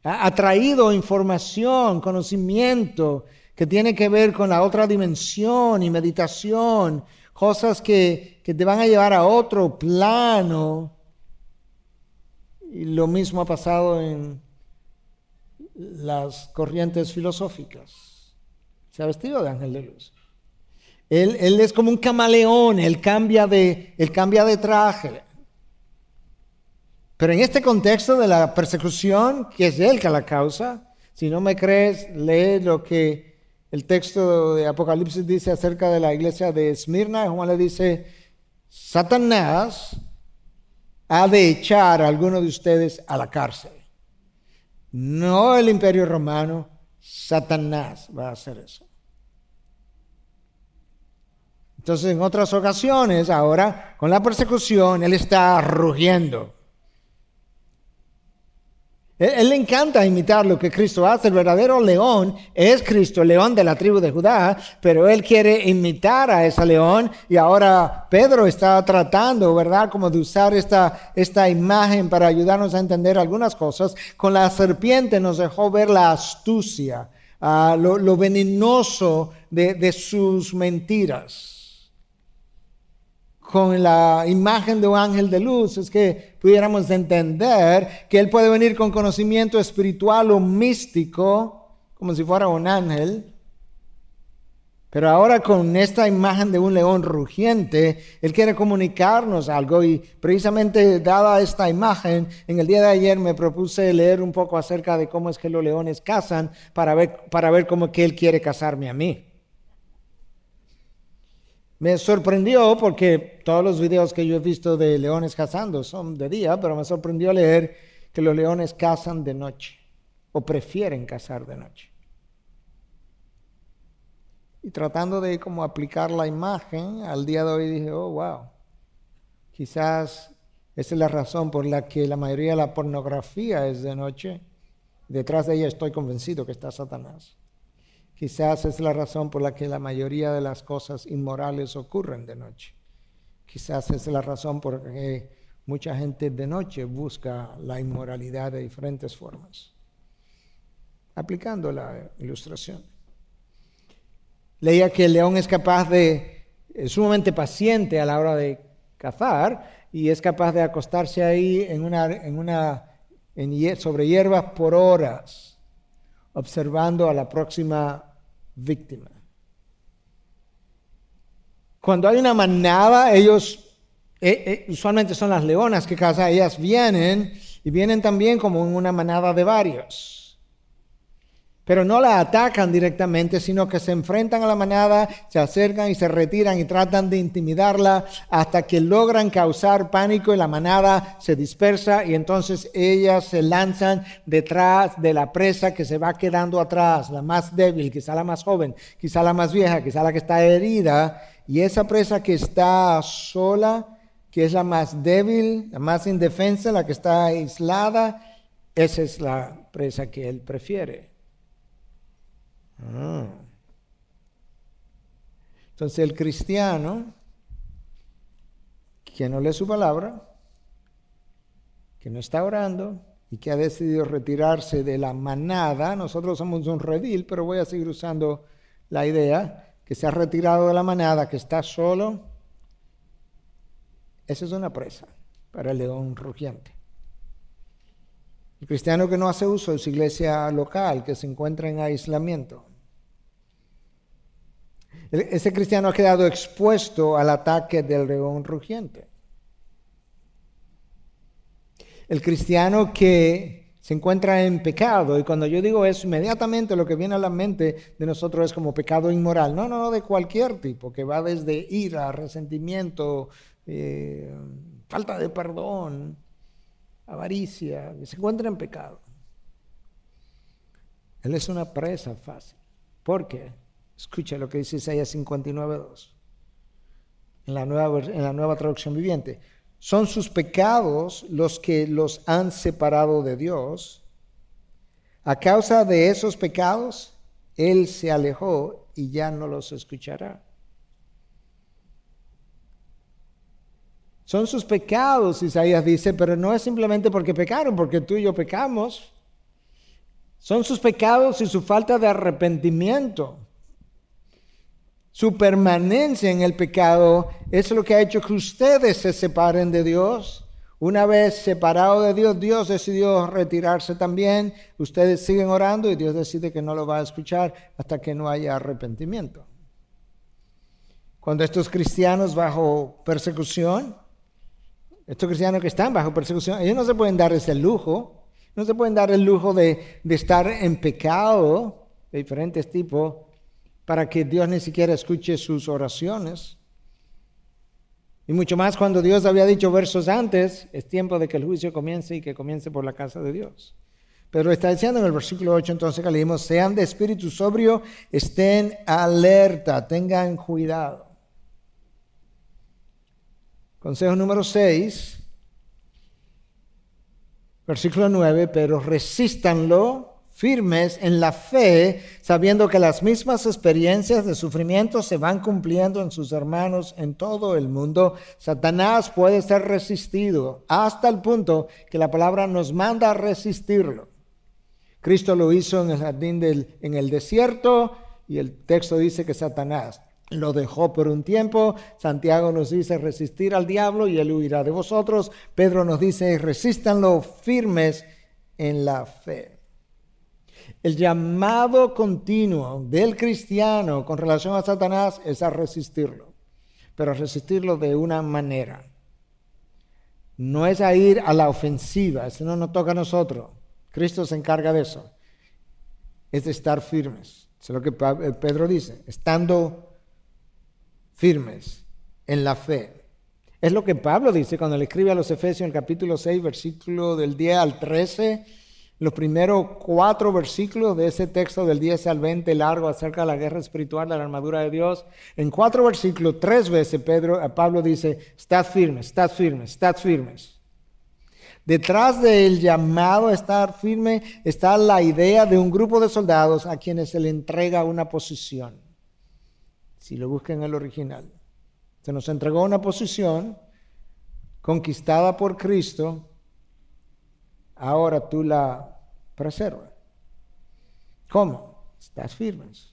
Ha traído información, conocimiento, que tiene que ver con la otra dimensión y meditación, cosas que, te van a llevar a otro plano. Y lo mismo ha pasado en las corrientes filosóficas. Se ha vestido de ángel de luz. Él, es como un camaleón, él cambia, de, él cambia de traje. Pero en este contexto de la persecución, que es él que la causa, si no me crees, lee lo que el texto de Apocalipsis dice acerca de la iglesia de Esmirna, Juan le dice, Satanás ha de echar a alguno de ustedes a la cárcel. No el imperio romano, Satanás va a hacer eso. Entonces, en otras ocasiones, ahora, con la persecución, él está rugiendo. Él, le encanta imitar lo que Cristo hace. El verdadero león es Cristo, el león de la tribu de Judá, pero él quiere imitar a ese león y ahora Pedro está tratando, ¿verdad? Como de usar esta, esta imagen para ayudarnos a entender algunas cosas. Con la serpiente nos dejó ver la astucia, ah, lo, venenoso de sus mentiras con la imagen de un ángel de luz es que pudiéramos entender que Él puede venir con conocimiento espiritual o místico, como si fuera un ángel, Pero ahora con esta imagen de un león rugiente, Él quiere comunicarnos algo y precisamente dada esta imagen, en el día de ayer me propuse leer un poco acerca de cómo es que los leones cazan para ver, para ver cómo que Él quiere cazarme a mí. Me sorprendió porque todos los videos que yo he visto de leones cazando son de día, pero me sorprendió leer que los leones cazan de noche o prefieren cazar de noche. Y tratando de como aplicar la imagen al día de hoy dije, oh, wow, quizás esa es la razón por la que la mayoría de la pornografía es de noche. Detrás de ella estoy convencido que está Satanás. Quizás es la razón por la que la mayoría de las cosas inmorales ocurren de noche. Quizás es la razón por la que mucha gente de noche busca la inmoralidad de diferentes formas. Aplicando la ilustración. Leía que el león es capaz de, es sumamente paciente a la hora de cazar y es capaz de acostarse ahí en una, sobre hierbas por horas, observando a la próxima víctima. Cuando hay una manada, ellos eh, eh, usualmente son las leonas que cazan, ellas vienen y vienen también como en una manada de varios pero no la atacan directamente, sino que se enfrentan a la manada, se acercan y se retiran y tratan de intimidarla hasta que logran causar pánico y la manada se dispersa y entonces ellas se lanzan detrás de la presa que se va quedando atrás, la más débil, quizá la más joven, quizá la más vieja, quizá la que está herida, y esa presa que está sola, que es la más débil, la más indefensa, la que está aislada, esa es la presa que él prefiere. Entonces el cristiano que no lee su palabra, que no está orando y que ha decidido retirarse de la manada, nosotros somos un redil, pero voy a seguir usando la idea, que se ha retirado de la manada, que está solo, esa es una presa para el león rugiente. El cristiano que no hace uso de su iglesia local, que se encuentra en aislamiento, ese cristiano ha quedado expuesto al ataque del león rugiente. El cristiano que se encuentra en pecado, y cuando yo digo eso, inmediatamente lo que viene a la mente de nosotros es como pecado inmoral. No, no, no, de cualquier tipo, que va desde ira, resentimiento, eh, falta de perdón, avaricia, que se encuentra en pecado. Él es una presa fácil. ¿Por qué? Escucha lo que dice Isaías 59.2 en la, nueva, en la nueva traducción viviente. Son sus pecados los que los han separado de Dios. A causa de esos pecados, Él se alejó y ya no los escuchará. Son sus pecados, Isaías dice, pero no es simplemente porque pecaron, porque tú y yo pecamos. Son sus pecados y su falta de arrepentimiento. Su permanencia en el pecado es lo que ha hecho que ustedes se separen de Dios. Una vez separado de Dios, Dios decidió retirarse también. Ustedes siguen orando y Dios decide que no lo va a escuchar hasta que no haya arrepentimiento. Cuando estos cristianos bajo persecución, estos cristianos que están bajo persecución, ellos no se pueden dar ese lujo, no se pueden dar el lujo de, de estar en pecado de diferentes tipos para que Dios ni siquiera escuche sus oraciones. Y mucho más cuando Dios había dicho versos antes, es tiempo de que el juicio comience y que comience por la casa de Dios. Pero está diciendo en el versículo 8 entonces que leímos, sean de espíritu sobrio, estén alerta, tengan cuidado. Consejo número 6, versículo 9, pero resístanlo firmes en la fe, sabiendo que las mismas experiencias de sufrimiento se van cumpliendo en sus hermanos en todo el mundo, Satanás puede ser resistido hasta el punto que la palabra nos manda a resistirlo. Cristo lo hizo en el jardín en el desierto y el texto dice que Satanás lo dejó por un tiempo. Santiago nos dice resistir al diablo y él huirá de vosotros. Pedro nos dice resístanlo firmes en la fe. El llamado continuo del cristiano con relación a Satanás es a resistirlo, pero a resistirlo de una manera. No es a ir a la ofensiva, eso no nos toca a nosotros. Cristo se encarga de eso. Es de estar firmes. Eso es lo que eh, Pedro dice, estando firmes en la fe. Es lo que Pablo dice cuando le escribe a los Efesios en el capítulo 6, versículo del 10 al 13 los primeros cuatro versículos de ese texto del 10 al 20 largo acerca de la guerra espiritual de la armadura de Dios, en cuatro versículos, tres veces Pedro, Pablo dice, estad firmes, estad firmes, estad firmes. Detrás del llamado a estar firme está la idea de un grupo de soldados a quienes se le entrega una posición. Si lo buscan en el original. Se nos entregó una posición conquistada por Cristo ahora tú la preservas. ¿Cómo? Estás firmes.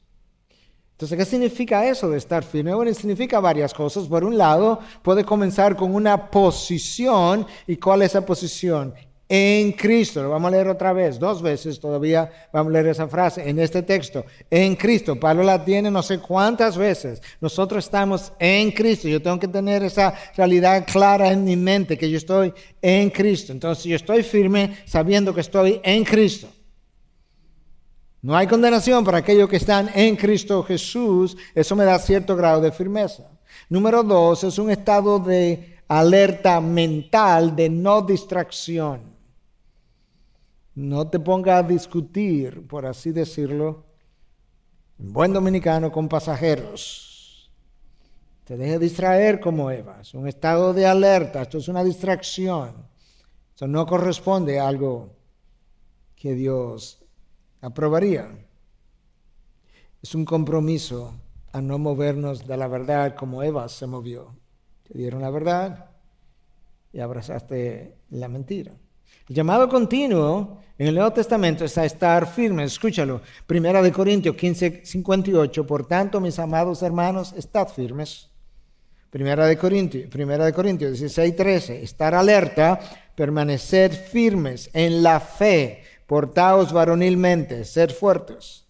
Entonces, ¿qué significa eso de estar firme? Bueno, significa varias cosas. Por un lado, puede comenzar con una posición. ¿Y cuál es esa posición? En Cristo. Lo vamos a leer otra vez, dos veces todavía vamos a leer esa frase en este texto. En Cristo. Pablo la tiene no sé cuántas veces. Nosotros estamos en Cristo. Yo tengo que tener esa realidad clara en mi mente, que yo estoy en Cristo. Entonces yo estoy firme sabiendo que estoy en Cristo. No hay condenación para aquellos que están en Cristo Jesús. Eso me da cierto grado de firmeza. Número dos, es un estado de alerta mental, de no distracción. No te ponga a discutir, por así decirlo, en buen dominicano con pasajeros. Te deje distraer como Eva. Es un estado de alerta. Esto es una distracción. Esto no corresponde a algo que Dios aprobaría. Es un compromiso a no movernos de la verdad como Eva se movió. Te dieron la verdad y abrazaste la mentira. El llamado continuo en el Nuevo Testamento es a estar firme. Escúchalo. Primera de Corintios 15, 58. Por tanto, mis amados hermanos, estad firmes. Primera de Corintios, Primera de Corintios 16, 13. Estar alerta, permanecer firmes en la fe, portaos varonilmente, ser fuertes.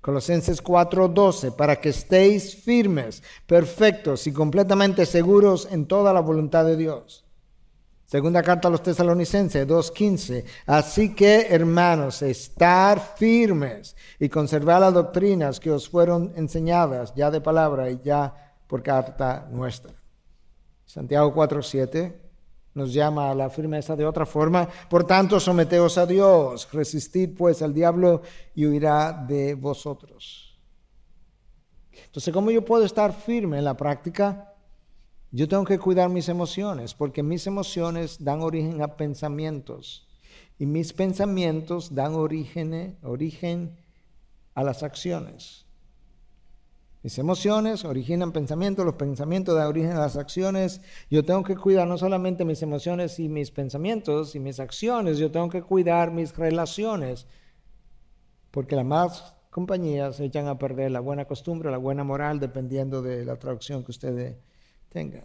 Colosenses 4:12, para que estéis firmes, perfectos y completamente seguros en toda la voluntad de Dios. Segunda carta a los tesalonicenses 2.15. Así que, hermanos, estar firmes y conservar las doctrinas que os fueron enseñadas, ya de palabra y ya por carta nuestra. Santiago 4.7 nos llama a la firmeza de otra forma. Por tanto, someteos a Dios, resistid pues al diablo y huirá de vosotros. Entonces, ¿cómo yo puedo estar firme en la práctica? Yo tengo que cuidar mis emociones porque mis emociones dan origen a pensamientos y mis pensamientos dan origen, origen a las acciones. Mis emociones originan pensamientos, los pensamientos dan origen a las acciones. Yo tengo que cuidar no solamente mis emociones y mis pensamientos y mis acciones, yo tengo que cuidar mis relaciones, porque las más compañías echan a perder la buena costumbre, la buena moral, dependiendo de la traducción que ustedes tengan.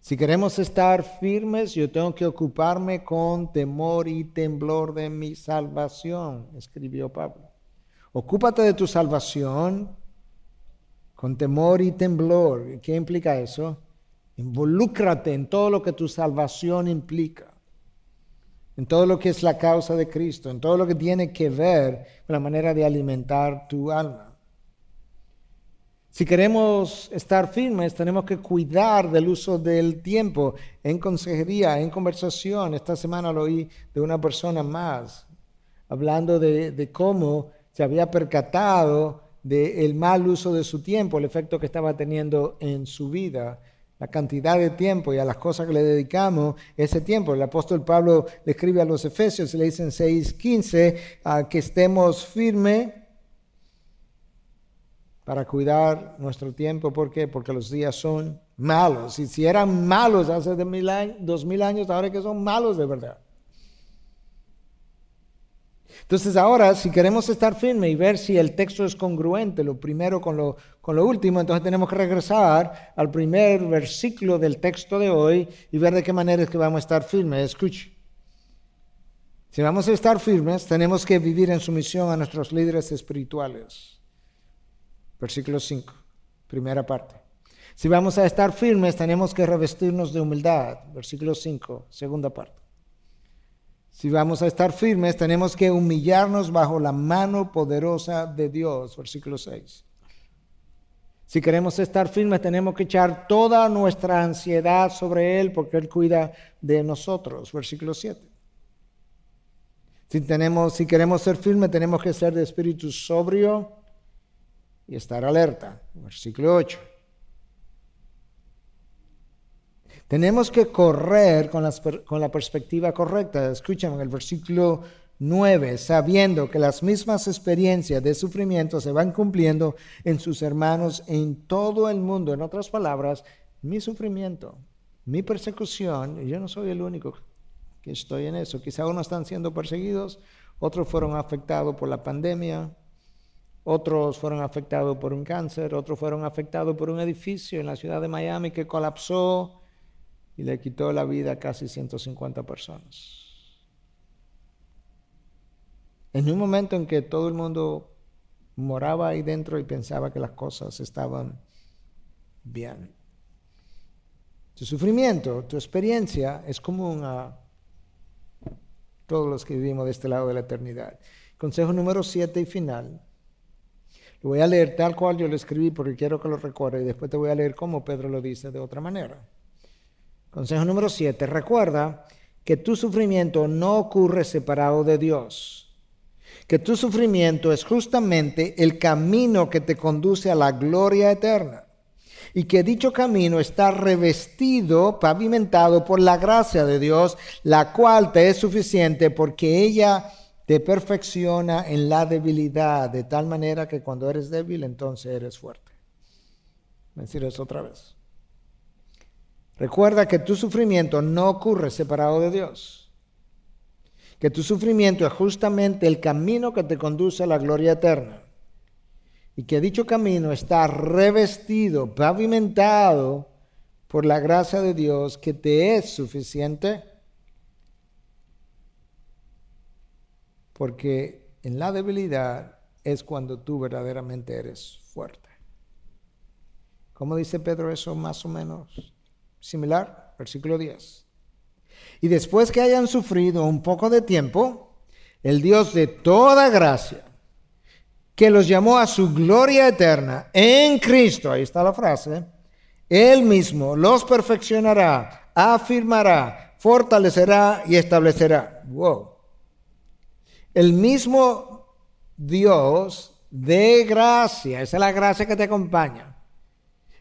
Si queremos estar firmes, yo tengo que ocuparme con temor y temblor de mi salvación, escribió Pablo. Ocúpate de tu salvación con temor y temblor. ¿Qué implica eso? Involúcrate en todo lo que tu salvación implica, en todo lo que es la causa de Cristo, en todo lo que tiene que ver con la manera de alimentar tu alma. Si queremos estar firmes, tenemos que cuidar del uso del tiempo en consejería, en conversación. Esta semana lo oí de una persona más, hablando de, cómo se había percatado del mal uso de su tiempo, el efecto que estaba teniendo en su vida, la cantidad de tiempo y a las cosas que le dedicamos ese tiempo. El apóstol Pablo le escribe a los Efesios, le dicen 6:15, a que estemos firmes para cuidar nuestro tiempo. ¿Por qué? Porque los días son malos. Y si eran malos hace dos mil años, ahora que son malos de verdad. Entonces ahora, si queremos estar firme y ver si el texto es congruente, lo primero con lo, con lo último, entonces tenemos que regresar al primer versículo del texto de hoy y ver de qué manera es que vamos a estar firmes. Escuche. Si vamos a estar firmes, tenemos que vivir en sumisión a nuestros líderes espirituales. Versículo 5, primera parte. Si vamos a estar firmes, tenemos que revestirnos de humildad. Versículo 5, segunda parte. Si vamos a estar firmes, tenemos que humillarnos bajo la mano poderosa de Dios. Versículo 6. Si queremos estar firmes, tenemos que echar toda nuestra ansiedad sobre Él porque Él cuida de nosotros. Versículo 7. Si, tenemos, si queremos ser firmes, tenemos que ser de espíritu sobrio y estar alerta. Versículo 8. Tenemos que correr con, la perspectiva correcta. Escuchen el versículo 9, sabiendo que las mismas experiencias de sufrimiento se van cumpliendo en sus hermanos en todo el mundo. En otras palabras, mi sufrimiento, mi persecución, yo no soy el único que estoy en eso. Quizá unos están siendo perseguidos, otros fueron afectados por la pandemia, otros fueron afectados por un cáncer, otros fueron afectados por un edificio en la ciudad de Miami que colapsó y le quitó la vida a casi 150 personas. En un momento en que todo el mundo moraba ahí dentro y pensaba que las cosas estaban bien. Tu sufrimiento, tu experiencia es común a todos los que vivimos de este lado de la eternidad. Consejo número 7 y final. Lo voy a leer tal cual yo lo escribí porque quiero que lo recuerde y después te voy a leer cómo Pedro lo dice de otra manera. Consejo número 7. Recuerda que tu sufrimiento no ocurre separado de Dios. Que tu sufrimiento es justamente el camino que te conduce a la gloria eterna. Y que dicho camino está revestido, pavimentado por la gracia de Dios, la cual te es suficiente porque ella te perfecciona en la debilidad, de tal manera que cuando eres débil, entonces eres fuerte. Voy decir eso otra vez. Recuerda que tu sufrimiento no ocurre separado de Dios. Que tu sufrimiento es justamente el camino que te conduce a la gloria eterna. Y que dicho camino está revestido, pavimentado por la gracia de Dios que te es suficiente. Porque en la debilidad es cuando tú verdaderamente eres fuerte. ¿Cómo dice Pedro eso más o menos? Similar, versículo 10. Y después que hayan sufrido un poco de tiempo, el Dios de toda gracia, que los llamó a su gloria eterna en Cristo, ahí está la frase, Él mismo los perfeccionará, afirmará, fortalecerá y establecerá. Wow. El mismo Dios de gracia, esa es la gracia que te acompaña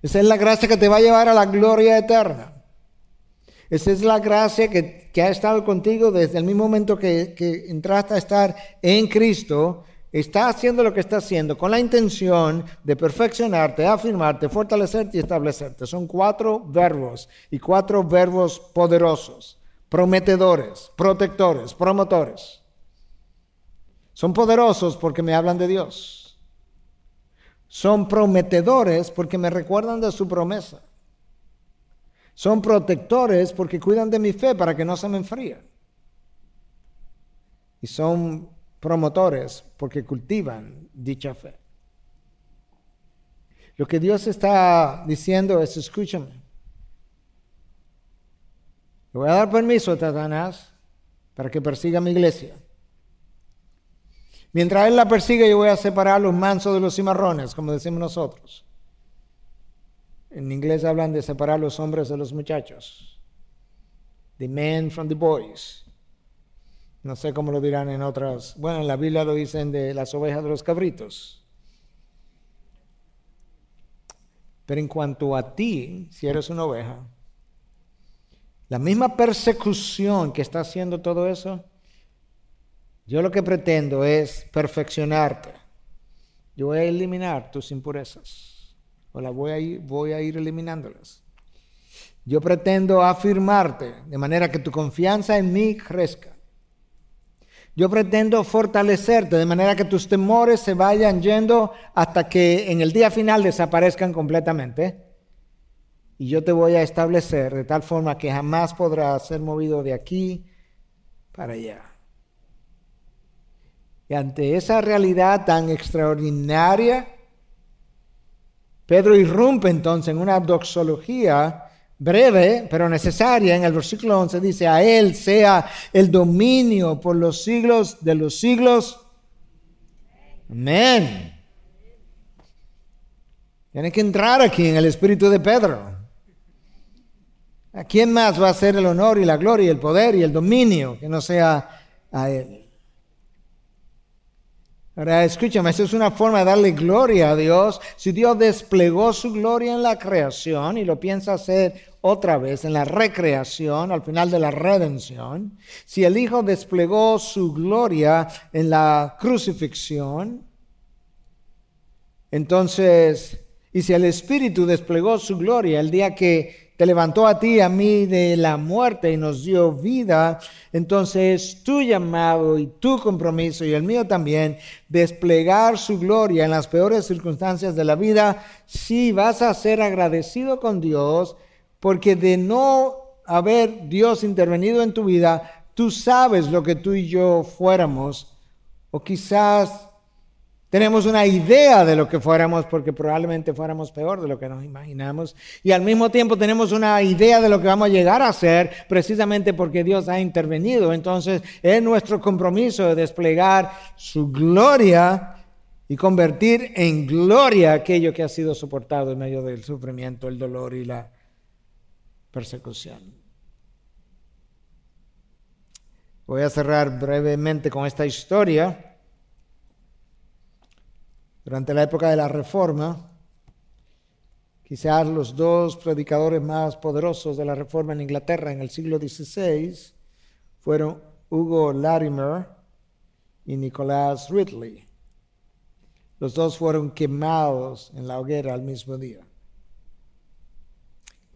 esa es la gracia que te va a llevar a la gloria eterna. Esa es la gracia que, ha estado contigo desde el mismo momento que, que, entraste a estar en Cristo. Está haciendo lo que está haciendo con la intención de perfeccionarte, afirmarte, fortalecerte y establecerte. Son cuatro verbos y cuatro verbos poderosos. Prometedores, protectores, promotores. Son poderosos porque me hablan de Dios son prometedores porque me recuerdan de su promesa. Son protectores porque cuidan de mi fe para que no se me enfríe. Y son promotores porque cultivan dicha fe. Lo que Dios está diciendo es, escúchame, le voy a dar permiso a Satanás para que persiga mi iglesia. Mientras él la persigue, yo voy a separar los mansos de los cimarrones, como decimos nosotros. En inglés hablan de separar los hombres de los muchachos. The men from the boys. No sé cómo lo dirán en otras. Bueno, en la Biblia lo dicen de las ovejas de los cabritos. Pero en cuanto a ti, si eres una oveja, la misma persecución que está haciendo todo eso, yo lo que pretendo es perfeccionarte. Yo voy a eliminar tus impurezas. O las voy a ir, voy a ir eliminándolas. Yo pretendo afirmarte de manera que tu confianza en mí crezca. Yo pretendo fortalecerte de manera que tus temores se vayan yendo hasta que en el día final desaparezcan completamente. Y yo te voy a establecer de tal forma que jamás podrás ser movido de aquí para allá. Y ante esa realidad tan extraordinaria, Pedro irrumpe entonces en una doxología breve, pero necesaria. En el versículo 11 dice, a Él sea el dominio por los siglos de los siglos. Amén. Tiene que entrar aquí en el espíritu de Pedro. ¿A quién más va a ser el honor y la gloria y el poder y el dominio que no sea a Él? Ahora, escúchame, esto es una forma de darle gloria a Dios. Si Dios desplegó su gloria en la creación y lo piensa hacer otra vez en la recreación, al final de la redención, si el Hijo desplegó su gloria en la crucifixión, entonces, y si el Espíritu desplegó su gloria el día que te levantó a ti a mí de la muerte y nos dio vida, entonces tu llamado y tu compromiso y el mío también, desplegar su gloria en las peores circunstancias de la vida, si vas a ser agradecido con Dios, porque de no haber Dios intervenido en tu vida, tú sabes lo que tú y yo fuéramos, o quizás tenemos una idea de lo que fuéramos porque probablemente fuéramos peor de lo que nos imaginamos. Y al mismo tiempo tenemos una idea de lo que vamos a llegar a ser precisamente porque Dios ha intervenido. Entonces es nuestro compromiso de desplegar su gloria y convertir en gloria aquello que ha sido soportado en medio del sufrimiento, el dolor y la persecución. Voy a cerrar brevemente con esta historia durante la época de la Reforma, quizás los dos predicadores más poderosos de la Reforma en Inglaterra en el siglo XVI fueron Hugo Latimer y Nicholas Ridley. Los dos fueron quemados en la hoguera al mismo día.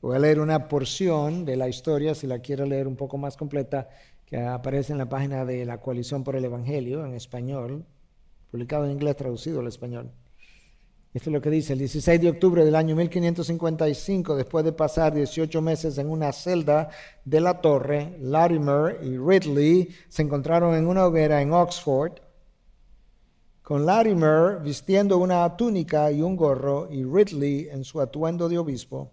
Voy a leer una porción de la historia, si la quiero leer un poco más completa, que aparece en la página de la Coalición por el Evangelio en español, publicado en inglés, traducido al español. Esto es lo que dice, el 16 de octubre del año 1555, después de pasar 18 meses en una celda de la torre, Latimer y Ridley se encontraron en una hoguera en Oxford, con Latimer vistiendo una túnica y un gorro y Ridley en su atuendo de obispo.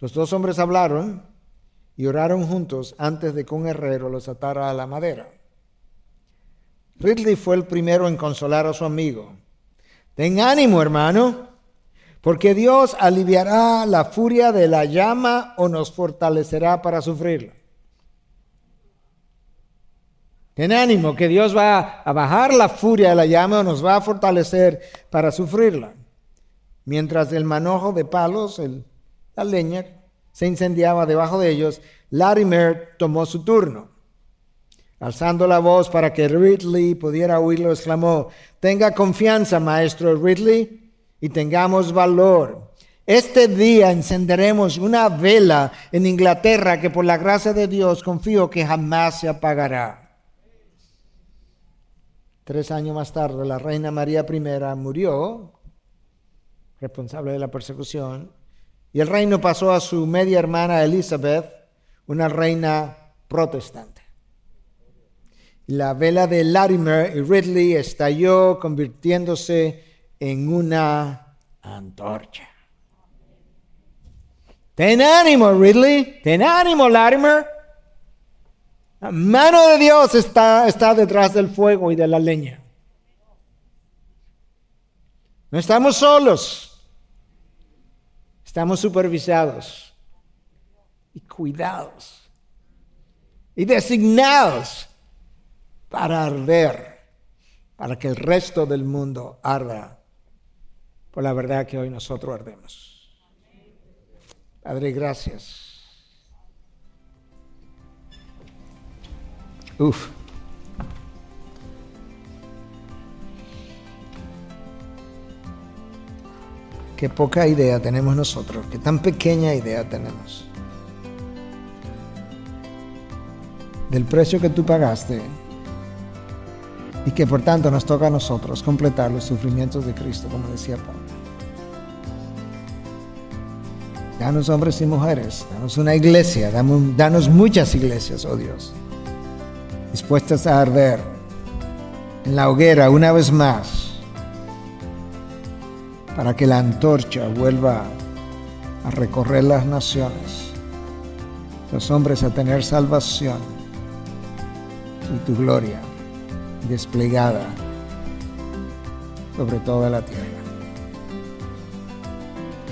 Los dos hombres hablaron y oraron juntos antes de que un herrero los atara a la madera. Ridley fue el primero en consolar a su amigo. Ten ánimo, hermano, porque Dios aliviará la furia de la llama o nos fortalecerá para sufrirla. Ten ánimo, que Dios va a bajar la furia de la llama o nos va a fortalecer para sufrirla. Mientras el manojo de palos, la leña, se incendiaba debajo de ellos, Larimer tomó su turno. Alzando la voz para que Ridley pudiera oírlo, exclamó, Tenga confianza, maestro Ridley, y tengamos valor. Este día encenderemos una vela en Inglaterra que por la gracia de Dios confío que jamás se apagará. Tres años más tarde, la reina María I murió, responsable de la persecución, y el reino pasó a su media hermana Elizabeth, una reina protestante. La vela de Latimer y Ridley estalló convirtiéndose en una antorcha. Ten ánimo, Ridley. Ten ánimo, Latimer. La mano de Dios está, detrás del fuego y de la leña. No estamos solos. Estamos supervisados y cuidados y designados para arder, para que el resto del mundo arda por la verdad que hoy nosotros ardemos. Padre, gracias. Uf. Qué poca idea tenemos nosotros, qué tan pequeña idea tenemos del precio que tú pagaste y que por tanto nos toca a nosotros completar los sufrimientos de Cristo, como decía Pablo. Danos hombres y mujeres, danos una iglesia, danos, muchas iglesias, oh Dios, dispuestas a arder en la hoguera una vez más, para que la antorcha vuelva a recorrer las naciones, los hombres a tener salvación y tu gloria desplegada sobre toda la tierra.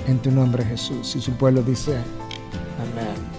En tu nombre Jesús. Y su pueblo dice, amén.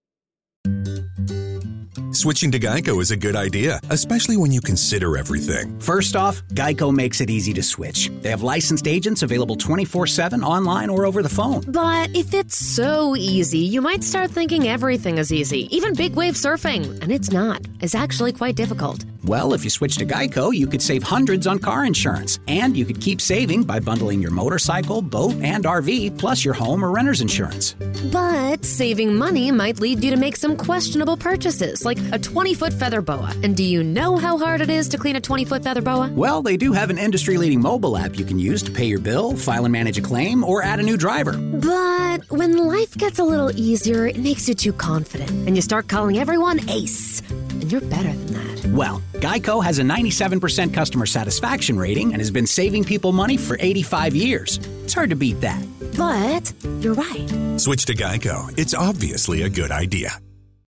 Switching to Geico is a good idea, especially when you consider everything. First off, Geico makes it easy to switch. They have licensed agents available 24 7 online or over the phone. But if it's so easy, you might start thinking everything is easy, even big wave surfing. And it's not. It's actually quite difficult. Well, if you switch to Geico, you could save hundreds on car insurance. And you could keep saving by bundling your motorcycle, boat, and RV, plus your home or renter's insurance. But saving money might lead you to make some questionable purchases, like a 20 foot feather boa. And do you know how hard it is to clean a 20 foot feather boa? Well, they do have an industry leading mobile app you can use to pay your bill, file and manage a claim, or add a new driver. But when life gets a little easier, it makes you too confident, and you start calling everyone ace. And you're better than that. Well, Geico has a 97% customer satisfaction rating and has been saving people money for 85 years. It's hard to beat that. But you're right. Switch to Geico. It's obviously a good idea.